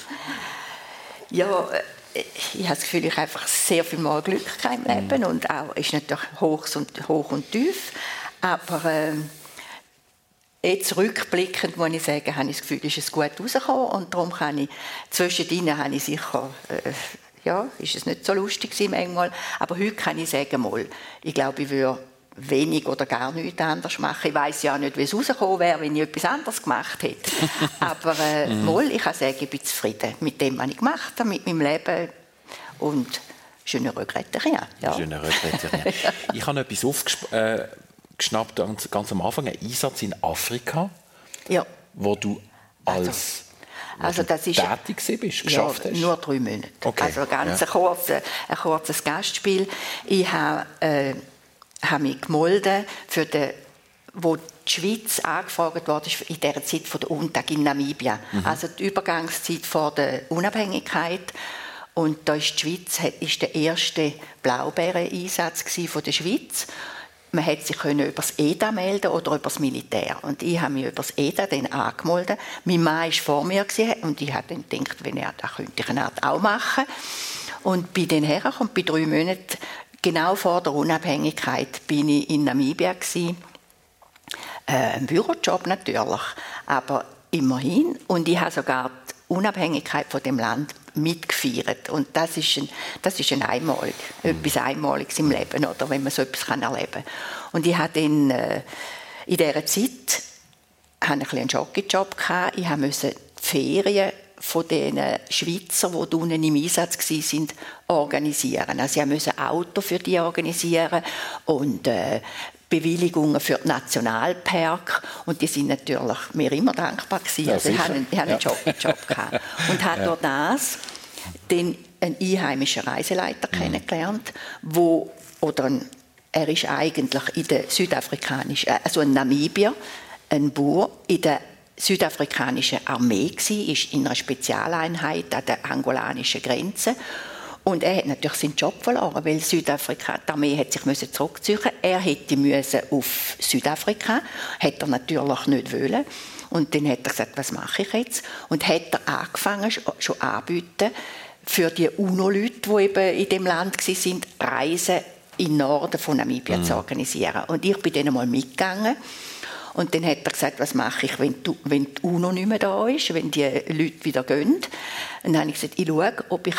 Ja, äh, ich habe das Gefühl, ich habe einfach sehr viel mal Glück im Leben mhm. und auch ist natürlich hoch und, hoch und tief. Aber... Äh, Jetzt rückblickend muss ich sagen, habe ich das Gefühl, ist es gut rausgekommen und darum kann ich, zwischendrin habe ich sicher, äh, ja, ist es nicht so lustig manchmal, aber heute kann ich sagen, mal, ich glaube, ich würde wenig oder gar nichts anders machen. Ich weiß ja nicht, wie es rausgekommen wäre, wenn ich etwas anderes gemacht hätte. aber äh, mhm. mal, ich kann sagen, ich bin zufrieden mit dem, was ich gemacht habe, mit meinem Leben und je ne regrette rien. Ja. Je ne regrette rien. ich habe etwas aufgeschrieben. Äh, geschnappt, ganz, ganz am Anfang, einen Einsatz in Afrika, ja. wo du als also. Also das ist, tätig bist, geschafft ja, hast? nur drei Monate. Okay. Also ganz ja. ein, kurzes, ein kurzes Gastspiel. Ich habe, äh, habe mich gemolden für den wo die Schweiz angefragt wurde, in der Zeit von der UNTAG in Namibia. Mhm. Also die Übergangszeit vor der Unabhängigkeit. Und da ist die Schweiz ist der erste Blaubeeren-Einsatz von der Schweiz man hätte sich über das EDA melden oder über das Militär. Und ich habe mich über das EDA dann angemeldet. Mein Mann war vor mir und ich habe dann gedacht, wenn er das könnte ich Art auch machen. Und bei den Herren und bei drei Monaten, genau vor der Unabhängigkeit, bin ich in Namibia gewesen. Äh, ein Bürojob natürlich, aber immerhin. Und ich habe sogar die Unabhängigkeit von dem Land mitgefeiert. Und das ist ein, das ist ein Einmalig, mhm. etwas Einmaliges im Leben, oder, wenn man so etwas kann erleben kann. Und ich hatte in, äh, in dieser Zeit hatte ich einen Jockeyjob. Ich musste die Ferien von den Schweizer, die unten im Einsatz waren, organisieren. Also ich musste Auto für die organisieren und äh, Bewilligungen für die Nationalpark und die sind natürlich mir immer dankbar gewesen. Ja, also ich sicher. habe, ich habe einen Ja. Job, einen Job gehabt. und habe durch das den einen einheimischen Reiseleiter Mhm. kennengelernt, wo oder ein, er ist eigentlich in der südafrikanischen, äh, also ein Namibier, ein Bauer in der südafrikanischen Armee gsi, ist in einer Spezialeinheit an der angolanischen Grenze und er hat natürlich seinen Job verloren, weil Südafrika, die Armee hat sich müssen zurückziehen. Er hätte müssen auf Südafrika, hätte er natürlich nicht wollen. Und dann hat er gesagt, was mache ich jetzt? Und hat er angefangen, sch- schon anbieten, für die UNO-Leute, die eben in dem Land waren, Reisen in den Norden von Namibia zu organisieren. Und ich bin dann mal mitgegangen. Und dann hat er gesagt, was mache ich, wenn die, wenn die UNO nicht mehr da ist, wenn die Leute wieder gehen. Und dann habe ich gesagt, ich schaue, ob ich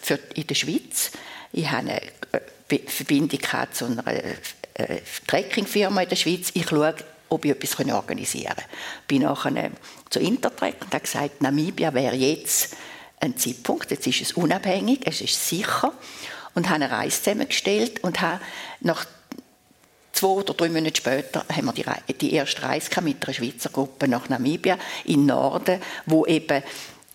für in der Schweiz, ich habe eine äh, Verbindung zu einer äh, Trekkingfirma in der Schweiz, ich schaue, ob ich etwas organisieren kann. Bin nachher zu Intertrek und habe gesagt, Namibia wäre jetzt ein Zeitpunkt, jetzt ist es unabhängig, es ist sicher und habe eine Reise zusammengestellt und habe nach zwei oder drei Monate später haben wir die, die erste Reise mit einer Schweizer Gruppe nach Namibia in den Norden, wo eben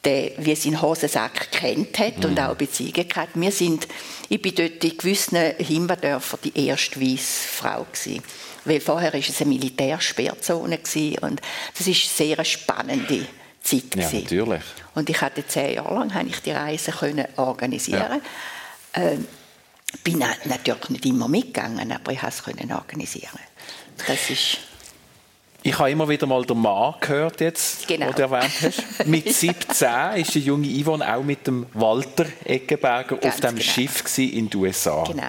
der, wie sein Hosensack kennt hat und auch Beziehungen gehabt. Wir sind, ich bin dort in gewissen Himbadörfern die erste weiße Frau gewesen. Weil vorher war es eine Militärsperrzone und das ist eine sehr spannende Zeit Ja, gewesen. natürlich. Und ich hatte zehn Jahre lang habe ich die Reise können organisieren. Ähm, bin na- natürlich nicht immer mitgegangen, aber ich konnte es organisieren. Das ist Ich habe immer wieder mal den Mann gehört, jetzt, Genau. den du erwähnt hast. Mit 17 ist die junge Yvonne auch mit dem Walter Eggenberger auf dem genau. Schiff in den USA. genau.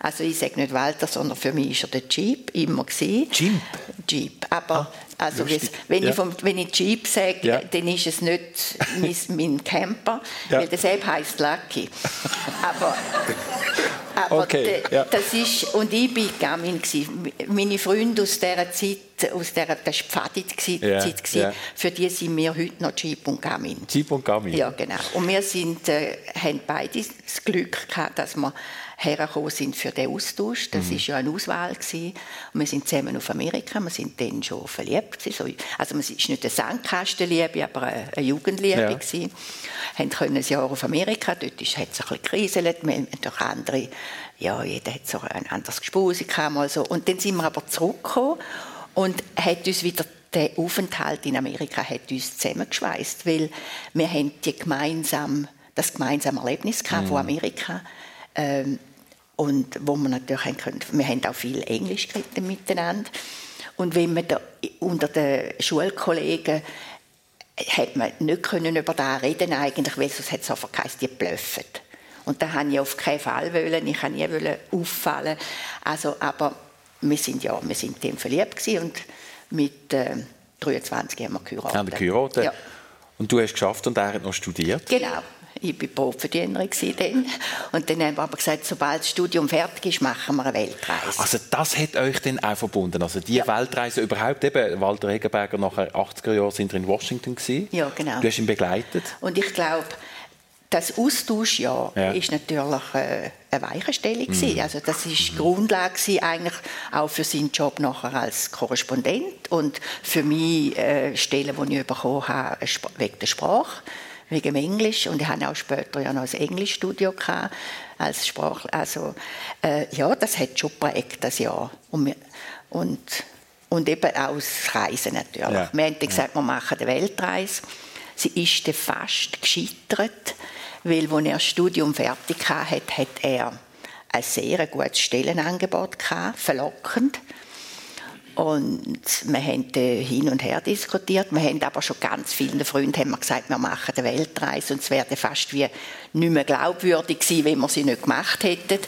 Also ich sage nicht Walter, sondern für mich war er der Jeep immer gewesen. Jeep? Jeep. Aber also wenn, Ja. ich vom, wenn ich Jeep sage, Ja. dann ist es nicht mein, mein Camper, Ja. weil deshalb heißt Lucky. Aber, aber Okay, das ist und ich bin Gamin. Meine Freunde aus dieser Zeit, aus dieser das war die Pfadi-Zeit, ja. für die sind wir heute noch Jeep und Gamin. Jeep und Gami. Ja, genau. Und wir sind, äh, haben beide das Glück gehabt, dass wir hergekommen sind für den Austausch. Das Mhm. ist ja eine Auswahl gewesen. Und wir sind zusammen auf Amerika. Wir sind dann schon verliebt gewesen. So, also es ist nicht eine Sandkastenliebe, aber eine, Jugendliebe Ja. gewesen. Haben können ein Jahr auf Amerika. Dort ist, hat es ein bisschen gekriselt. Wir haben durch andere, ja, jeder hat so ein anderes Gespuse gehabt, mal so. Und dann sind wir aber zurückgekommen und hat uns wieder der Aufenthalt in Amerika hat uns zusammengeschweißt, weil wir haben die gemeinsam, das gemeinsame Erlebnis gehabt von Amerika ähm, und wo wir natürlich haben können, wir haben auch viel Englisch geredet miteinander und wenn man da unter den Schulkollegen hat man nicht können über das reden eigentlich, weil sonst hat es einfach geheißen, die blöffen. Und da habe ich auf keinen Fall wollen, ich wollte nie wollen auffallen. Also, aber wir sind ja, wir sind dem verliebt gewesen und mit äh, 23 haben wir geheiratet. Haben wir geheiratet? Ja, Und du hast geschafft und er hat noch studiert. genau. Ich war Brotverdienerin dann. Und dann haben wir aber gesagt, sobald das Studium fertig ist, machen wir eine Weltreise. Also das hat euch dann auch verbunden. Also die Weltreise überhaupt eben. Walter Eggenberger nachher 80er Jahre sind wir in Washington gewesen. Ja, genau. Du hast ihn begleitet. Und ich glaube, das Austauschjahr Ja. ist natürlich äh, eine Weichenstellung gewesen. Also das ist die Grundlage eigentlich auch für seinen Job nachher als Korrespondent und für mich äh, Stellen, die ich bekommen habe, Sp- wegen der Sprache, wegen dem Englisch und ich hatte auch später ja noch ein Englischstudio gehabt, als Sprach, also äh, ja, das hat schon geprägt, das Jahr. Und, und, und eben auch das Reisen natürlich. Ja. Wir haben gesagt, wir machen eine Weltreise. Sie ist dann fast gescheitert, weil als er das Studium fertig hatte, hat er ein sehr gutes Stellenangebot gehabt, verlockend. Und wir haben hin und her diskutiert. Wir haben aber schon ganz vielen Freunden haben wir gesagt, wir machen eine Weltreise. Und es wäre fast wie nicht mehr glaubwürdig gewesen, wenn wir sie nicht gemacht hätten.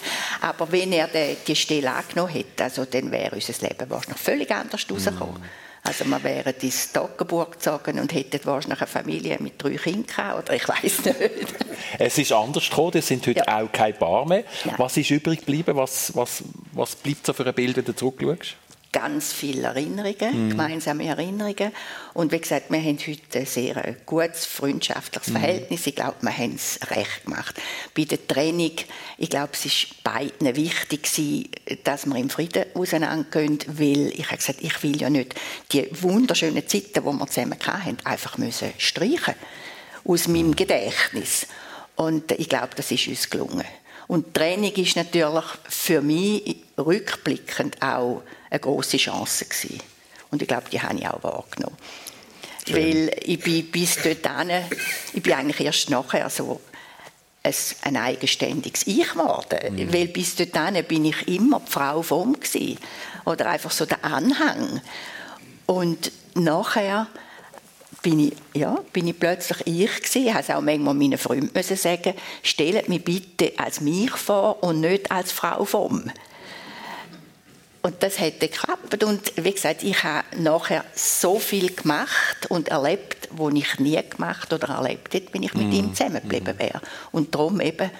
Aber wenn er die, Stelle angenommen hätte, also, dann wäre unser Leben wahrscheinlich völlig anders rausgekommen. Also wir wären ins Toggenburg gezogen und hätten wahrscheinlich eine Familie mit drei Kindern gehabt, oder ich weiß nicht. Es ist anders gekommen. Es sind heute Ja. auch keine Paar mehr. Nein. Was ist übrig geblieben? Was, was, was bleibt so für ein Bild, wenn du zurückschaust? Ganz viele Erinnerungen, gemeinsame Erinnerungen. Und wie gesagt, wir haben heute ein sehr gutes freundschaftliches Verhältnis. Ich glaube, wir haben es recht gemacht. bei der Trennung, ich glaube, es ist beiden wichtig gewesen, dass wir im Frieden auseinandergehen, weil ich habe gesagt, ich will ja nicht die wunderschönen Zeiten, die wir zusammen hatten, einfach müssen streichen aus meinem Gedächtnis. Und ich glaube, das ist uns gelungen. Und Training ist natürlich für mich rückblickend auch eine große Chance gewesen. Und ich glaube, die habe ich auch wahrgenommen. Schön. Weil ich bin bis dorthin, ich bin eigentlich erst nachher so ein, eigenständiges Ich geworden. Mhm. Weil bis dorthin bin ich immer die Frau vom gewesen. Oder einfach so der Anhang. Und nachher bin ich, ja, bin ich plötzlich ich gewesen. Ich es auch manchmal meinen Freunden sagen, stellt mich bitte als mich vor und nicht als Frau vom. Und das hat geklappt. Und wie gesagt, ich habe nachher so viel gemacht und erlebt, was ich nie gemacht oder erlebt hätte, wenn ich mit mm. ihm zusammengeblieben mm. wäre. Und darum eben,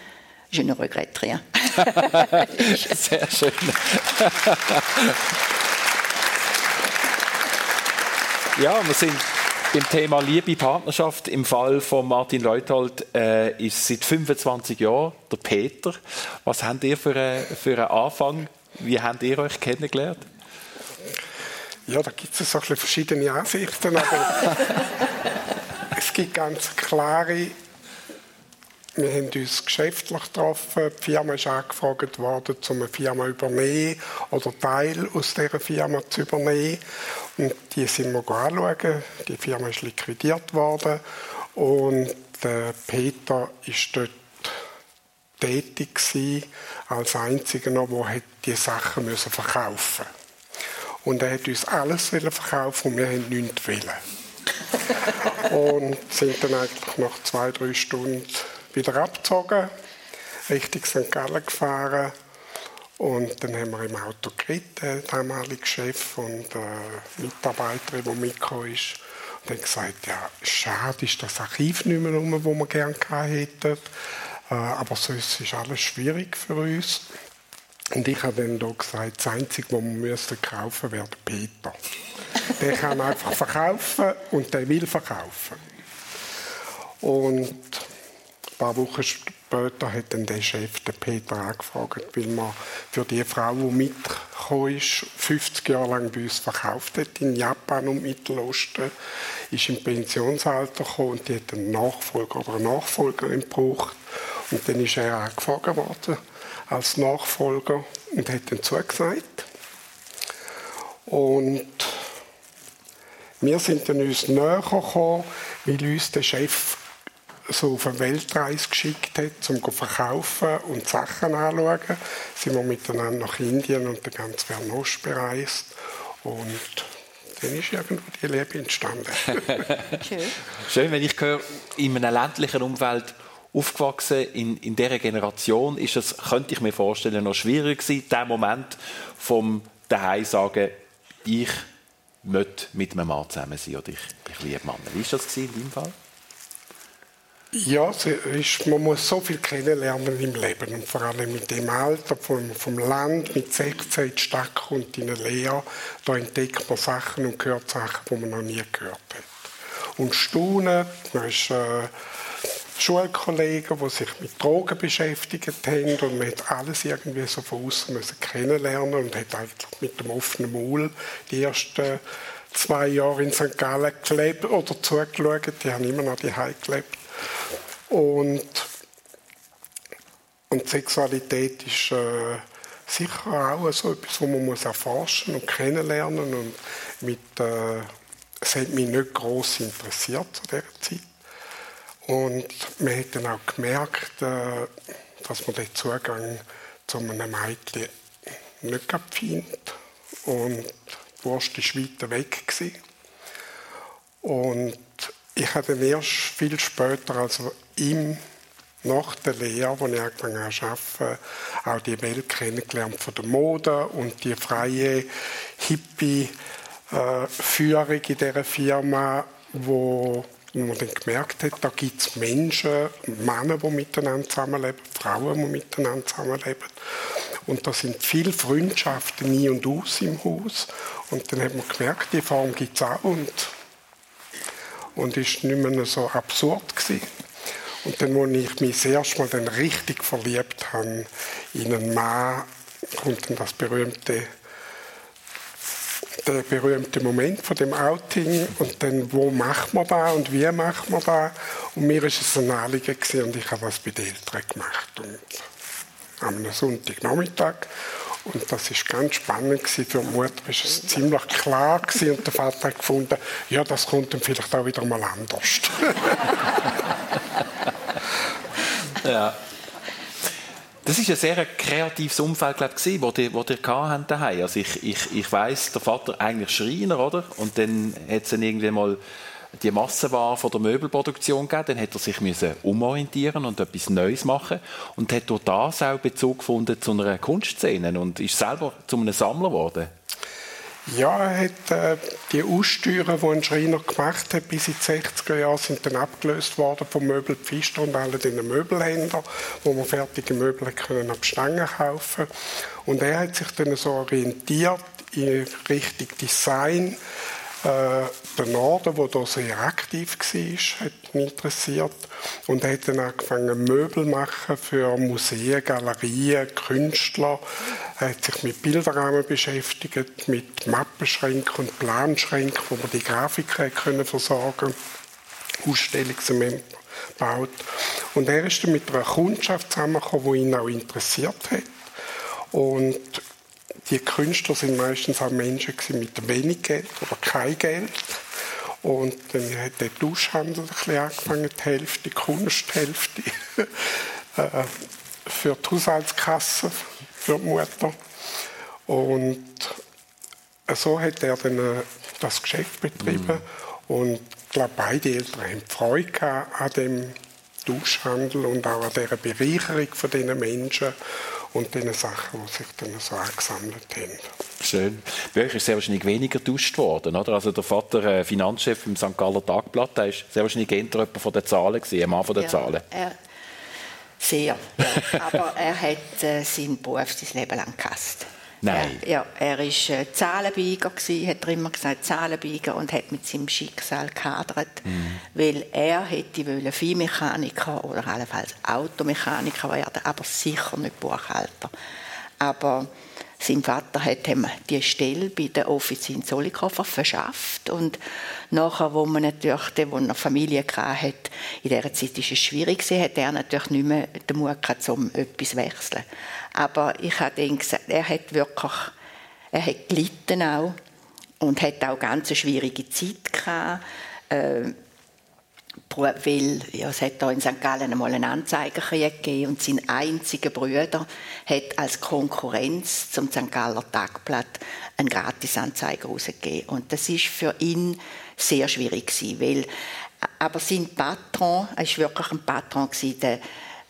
je ne regrette rien. Sehr schön. ja, wir sind beim Thema Liebe, Partnerschaft. Im Fall von Martin Leuthold äh, ist seit 25 Jahren der Peter. Was habt ihr für, eine, für einen Anfang? Wie habt ihr euch kennengelernt? Ja, da gibt es so ein verschiedene Ansichten, aber es gibt ganz klare wir haben uns geschäftlich getroffen. Die Firma ist angefragt worden, um eine Firma zu übernehmen oder Teil aus dieser Firma zu übernehmen. Und die sind wir anschauen. Die Firma ist liquidiert worden. Und äh, Peter ist dort tätig gewesen, als einziger noch, der die Sachen müssen verkaufen Und er hat uns alles verkaufen und wir haben nichts wollen. und sind dann eigentlich nach zwei, drei Stunden wieder abgezogen, Richtung St. Gallen gefahren. Und dann haben wir im Auto geredet, der damalige Chef und die Mitarbeiterin, die mitgekommen ist. Und haben gesagt, ja, schade ist das Archiv nicht mehr rum, das wir gerne hätten. Äh, aber sonst ist alles schwierig für uns. Und ich habe dann da gesagt, das Einzige, was wir kaufen müssen, wäre der Peter. der kann einfach verkaufen und der will verkaufen. Und paar Wochen später hat dann der Chef, den Peter, angefragt, weil man für die Frau, die mitgekommen ist, 50 Jahre lang bei uns verkauft hat, in Japan und Mittelosten, ist im Pensionsalter gekommen und die hat einen Nachfolger oder eine Nachfolgerin gebraucht. Und dann ist er angefragt worden als Nachfolger und hat dann zugesagt. Und wir sind dann uns näher gekommen, weil uns der Chef so auf eine Weltreise geschickt hat, um zu verkaufen und Sachen anzuschauen, sind wir miteinander nach Indien und den ganzen Fernost bereist. Und dann ist irgendwo die Liebe entstanden. Schön. Schön, wenn ich höre, in einem ländlichen Umfeld aufgewachsen, in, in dieser Generation, ist es, könnte ich mir vorstellen, noch schwieriger gewesen, der Moment vom daheim sagen, ich möchte mit einem Mann zusammen sein oder ich, ich liebe Mann. Wie war das in deinem Fall? Ja, ist, man muss so viel kennenlernen im Leben und vor allem mit dem Alter vom, vom Land, mit 16 in die Stadt kommt in eine Lehre, da entdeckt man Sachen und hört Sachen, die man noch nie gehört hat. Und staunen, man ist äh, Schulkollegen, die sich mit Drogen beschäftigt haben und man hat alles irgendwie so von außen müssen kennenlernen und hat eigentlich mit dem offenen Maul die ersten zwei Jahre in St. Gallen gelebt oder zugeschaut, die haben immer noch die gelebt und, und Sexualität ist äh, sicher auch so etwas, was man muss erforschen und kennenlernen und mit, äh, hat mich nicht groß interessiert zu dieser Zeit. Und man hat dann auch gemerkt, äh, dass man den Zugang zu einem Mädchen nicht findet. Und die Wurst war weiter weg. Gewesen. Und ich habe dann erst viel später, also im, nach der Lehre, als ich angefangen habe zu arbeiten, auch die Welt kennengelernt von der Mode und die freie Hippie-Führung in dieser Firma, wo man dann gemerkt hat, da gibt es Menschen, Männer, die miteinander zusammenleben, Frauen, die miteinander zusammenleben. Und da sind viele Freundschaften nie und aus im Haus. Und dann hat man gemerkt, die Form gibt es auch. Und und ist nicht mehr so absurd gewesen. Und dann, als ich mich das erste Mal dann richtig verliebt habe in einen Mann, kommt dann das berühmte der berühmte Moment von dem Outing. Und dann, wo macht man da und wie macht man da? Und mir ist es ein Anliegen und ich habe das bei den Eltern gemacht. Und am Sonntagnachmittag und das ist ganz spannend. Für die Mutter ist es ziemlich klar gewesen und der Vater hat gefunden, ja, das kommt dann vielleicht auch wieder mal anders. ja. Das ist ein sehr kreatives Umfeld, glaube ich, wo ihr, wo ihr daheim. Also ich, ich, ich weiss, der Vater eigentlich Schreiner, oder? Und dann hat es dann irgendwie mal die Massenware von der Möbelproduktion gegeben. Dann hat er sich müssen umorientieren und etwas Neues machen und hat durch das auch Bezug gefunden zu einer Kunstszene und ist selber zu einem Sammler geworden. Ja, er hat äh, die Aussteuern, die ein Schreiner gemacht hat, bis in die 60er Jahre, sind dann abgelöst worden vom Möbel Pfister und allen den Möbelhändlern, wo man fertige Möbel können ab Stangen kaufen Und er hat sich dann so orientiert in Richtung Design, der Norden, der da sehr aktiv war, hat ihn interessiert und er hat dann angefangen Möbel zu machen für Museen, Galerien, Künstler. Er hat sich mit Bilderrahmen beschäftigt, mit Mappenschränken und Planschränken, wo man die Grafiken können versorgen Ausstellungselemente gebaut. Und er ist dann mit einer Kundschaft zusammengekommen, die ihn auch interessiert hat. Und die Künstler sind meistens auch Menschen mit wenig Geld oder kein Geld. Und dann hat der Duschhandel ein bisschen angefangen, die Hälfte, die Kunsthälfte, äh, für die Haushaltskasse, für die Mutter. Und so hat er dann äh, das Geschäft betrieben. Mhm. Und ich glaube, beide Eltern haben Freude an dem Duschhandel und auch an dieser Bereicherung von diesen Menschen und den Sachen, die sich dann so angesammelt haben. Schön. Bei euch ist sehr wahrscheinlich weniger getauscht worden, oder? Also der Vater, äh, Finanzchef im St. Galler Tagblatt, der ist sehr wahrscheinlich eher von den Zahlen gewesen, ein Mann von den ja, Zahlen. Er, sehr, ja. aber er hat äh, seinen Beruf sein Leben lang gehasst. Nein. Er, ja, er war äh, Zahlenbeiger, gewesen, hat er immer gesagt, Zahlenbeiger, und hat mit seinem Schicksal gehadert, mhm. weil er hätte wollen Viehmechaniker oder allenfalls Automechaniker werden, aber sicher nicht Buchhalter. Aber sein Vater hat ihm die Stelle bei der Office in Zollikofer verschafft und nachher, wo man natürlich, wo er Familie hatte, in dieser Zeit ist es schwierig hat er natürlich nicht mehr den Mut gehabt, um etwas zu wechseln. Aber ich habe dann gesagt, er hat wirklich, er hat gelitten auch und hat auch ganz eine schwierige Zeit gehabt. Äh, weil ja, es hat da in St. Gallen einmal einen Anzeigerkrieg gegeben und sein einziger Bruder hat als Konkurrenz zum St. Galler Tagblatt einen Gratisanzeiger rausgegeben. Und das ist für ihn sehr schwierig gewesen, weil aber sein Patron, er war wirklich ein Patron, gewesen, der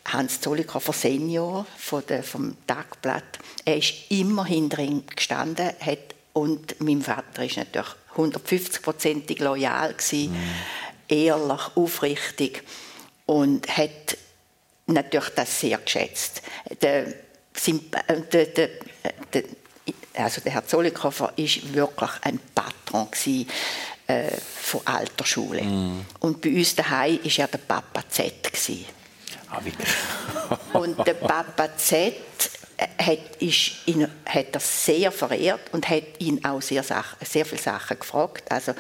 Hans Zollikofer Senior von der, vom Tagblatt, er ist immer hinter ihm gestanden hat, und mein Vater ist natürlich 150-prozentig loyal gewesen. Mm ehrlich, aufrichtig und hat natürlich das sehr geschätzt. Der, äh, der, der, also der Herr Zollikofer ist wirklich ein Patron gewesen, äh, von alter Schule. Mm. Und bei uns daheim ist er der Papa Z gewesen. Ah, und der Papa Z äh, hat, ist ihn, hat er sehr verehrt und hat ihn auch sehr, sehr viele Sachen gefragt. Also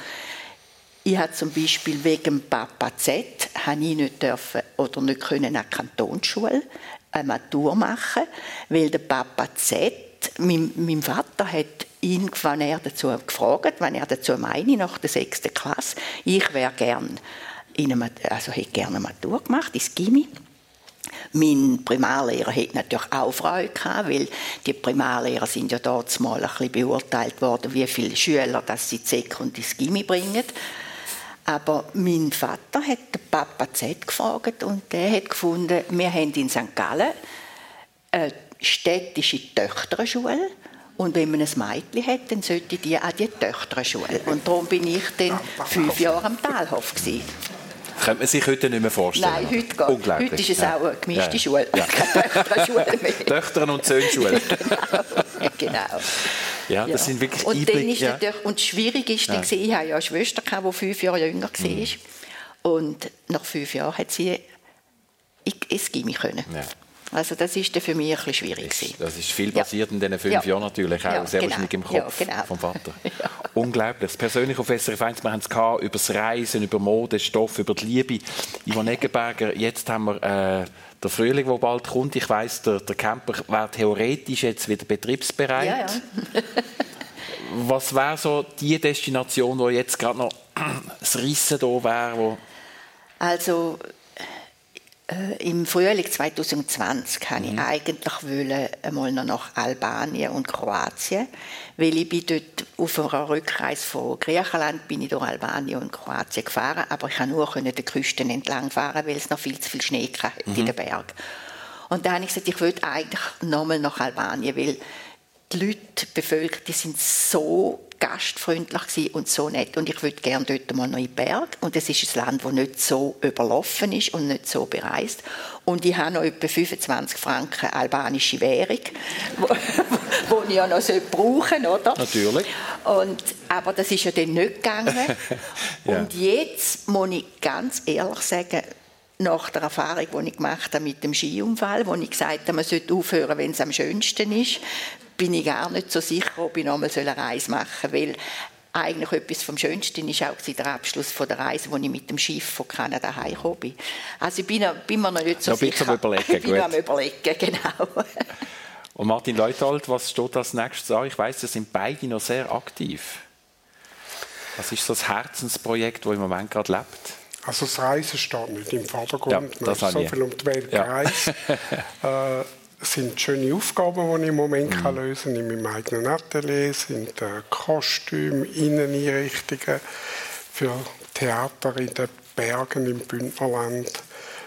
ich habe zum Beispiel wegen Papa Z ich nicht dürfen oder nicht können an Kantonsschule eine Matur machen, weil der Papa Z, mein, mein Vater hat ihn, wenn er dazu gefragt, wenn er dazu meine nach der sechsten Klasse, ich wäre gern in eine, also hätte gerne eine Matur gemacht, ins Gimmi. Mein Primarlehrer hat natürlich auch Freude gehabt, weil die Primarlehrer sind ja dort mal ein bisschen beurteilt worden, wie viele Schüler dass sie Sek und ins Gimmi bringen. Aber mein Vater hat den Papa Z gefragt und der hat gefunden, wir haben in St. Gallen eine städtische Töchterschule und wenn man ein Mädchen hat, dann sollte die an die Töchterschule. Und darum bin ich dann fünf Jahre am Talhof. Gewesen. Könnte man sich heute nicht mehr vorstellen. Nein, heute geht Unglaublich. Heute ist es auch eine gemischte ja. Schule, ja. keine mehr. Töchter- und Söhnschule. genau. genau. Ja, das sind wirklich und Einblick, dann ist ja. und schwierig ist, ja. ich hatte ja eine Schwester, die fünf Jahre jünger war. Mhm. Und nach fünf Jahren hat sie ins Gimmi können. Ja. Also das ist für mich ein bisschen schwierig. Ist, das ist viel passiert ja. in diesen fünf ja. Jahren natürlich, auch ja, sehr genau. wahrscheinlich im Kopf genau. vom Vater. Unglaublich. Persönlich auf SRF 1, wir haben es gehabt, über das Reisen, über Mode, Stoff, über die Liebe. Ivan Eggenberger, jetzt haben wir äh, der Frühling, der bald kommt. Ich weiss, der, der Camper wäre theoretisch jetzt wieder betriebsbereit. Was wäre so die Destination, wo jetzt gerade noch das Rissen da wäre? Also äh, Im Frühling 2020 kann mhm. ich eigentlich wollen, einmal noch nach Albanien und Kroatien, weil ich bin dort auf einer Rückreise von Griechenland bin ich durch Albanien und Kroatien gefahren, aber ich konnte nur den Küsten entlang fahren, weil es noch viel zu viel Schnee hatte mhm. in den Bergen. Und dann habe ich gesagt, ich würde eigentlich nochmal nach Albanien, weil die Leute, die Bevölkerung, die sind so gastfreundlich und so nett und ich würde gerne dort mal noch in den Berg und es ist ein Land, das nicht so überlaufen ist und nicht so bereist und ich habe noch etwa 25 Franken albanische Währung, wo ich ja noch brauchen oder? Natürlich. Und, aber das ist ja dann nicht gegangen. ja. Und jetzt muss ich ganz ehrlich sagen, nach der Erfahrung, die ich gemacht habe mit dem Skiunfall, wo ich gesagt habe, man sollte aufhören, wenn es am schönsten ist, bin ich gar nicht so sicher, ob ich nochmal eine Reise machen soll, weil eigentlich etwas vom Schönsten war auch der Abschluss von der Reise, wo ich mit dem Schiff von Kanada heimgekommen bin. Also ich bin, bin mir noch nicht so ja, sicher. Am Überlegen, ich bin am Überlegen, genau. Und Martin Leuthold, was steht als nächstes an? Ich weiß, Sie sind beide noch sehr aktiv. Was ist so das Herzensprojekt, das im Moment gerade lebt? Also das Reisen steht nicht im Vordergrund. Ja, das so viel um die Welt ja. äh, sind schöne Aufgaben, die ich im Moment mhm. kann lösen kann. In meinem eigenen Atelier sind äh, Kostüme, Inneneinrichtungen für Theater in den Bergen im Bündnerland,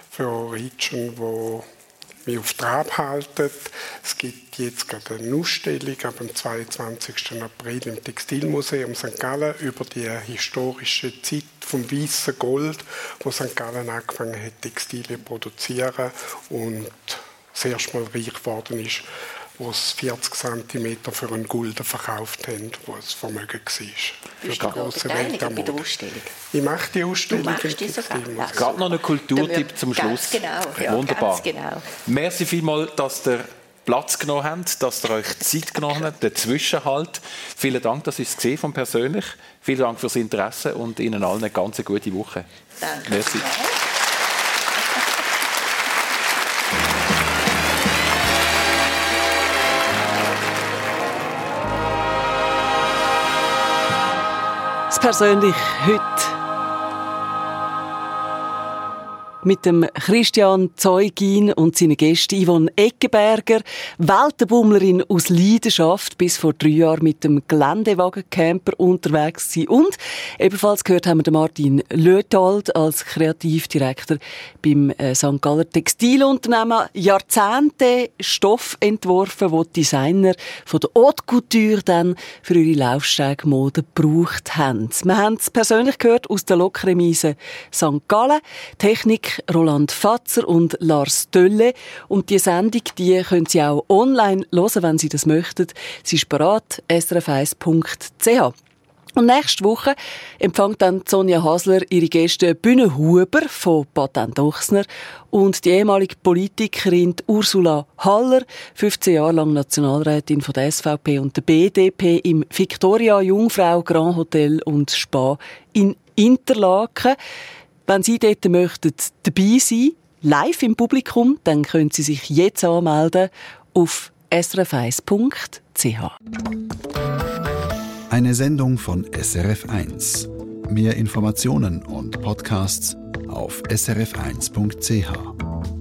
für Region, wo mich auf Trab halten. Es gibt jetzt gerade eine Ausstellung am 22. April im Textilmuseum St. Gallen über die historische Zeit vom weißen Gold, wo St. Gallen angefangen hat, Textilien zu produzieren und das erste Mal reich geworden ist, wo es 40 cm für einen Gulden verkauft haben, wo es Vermögen war. Für die große Welt bei der Ausstellung? Ich mache die Ausstellung. Du machst die sogar? Gerade noch einen Kulturtipp zum Schluss. Genau, ja, Wunderbar. Genau. Merci vielmals, dass ihr Platz genommen habt, dass ihr euch Zeit genommen habt, den Zwischenhalt. Vielen Dank, dass ihr es gesehen von persönlich. Vielen Dank fürs Interesse und Ihnen allen eine ganz gute Woche. Danke. Merci. Persönlich heute mit dem Christian Zeugin und seinen Gästen Yvonne Eckenberger, Weltenbummlerin aus Leidenschaft, bis vor drei Jahren mit dem Geländewagencamper unterwegs sie und ebenfalls gehört haben wir den Martin Löthold als Kreativdirektor beim äh, St. Galler Textilunternehmen Jahrzehnte Stoff entworfen, wo die Designer von der Haute Couture dann für ihre Laufstegmode gebraucht haben. Wir haben es persönlich gehört aus der Lokremise St. Gallen. Technik Roland Fatzer und Lars Dölle. Und die Sendung, die können Sie auch online hören, wenn Sie das möchten. Sie ist parat, srf1.ch. Und nächste Woche empfängt dann Sonja Hasler ihre Gäste Bühne Huber von Patent Ochsner und die ehemalige Politikerin Ursula Haller, 15 Jahre lang Nationalrätin von der SVP und der BDP im Victoria Jungfrau Grand Hotel und Spa in Interlaken. Wenn Sie dort möchten dabei sein, live im Publikum, dann können Sie sich jetzt anmelden auf srf1.ch. Eine Sendung von SRF1. Mehr Informationen und Podcasts auf srf1.ch.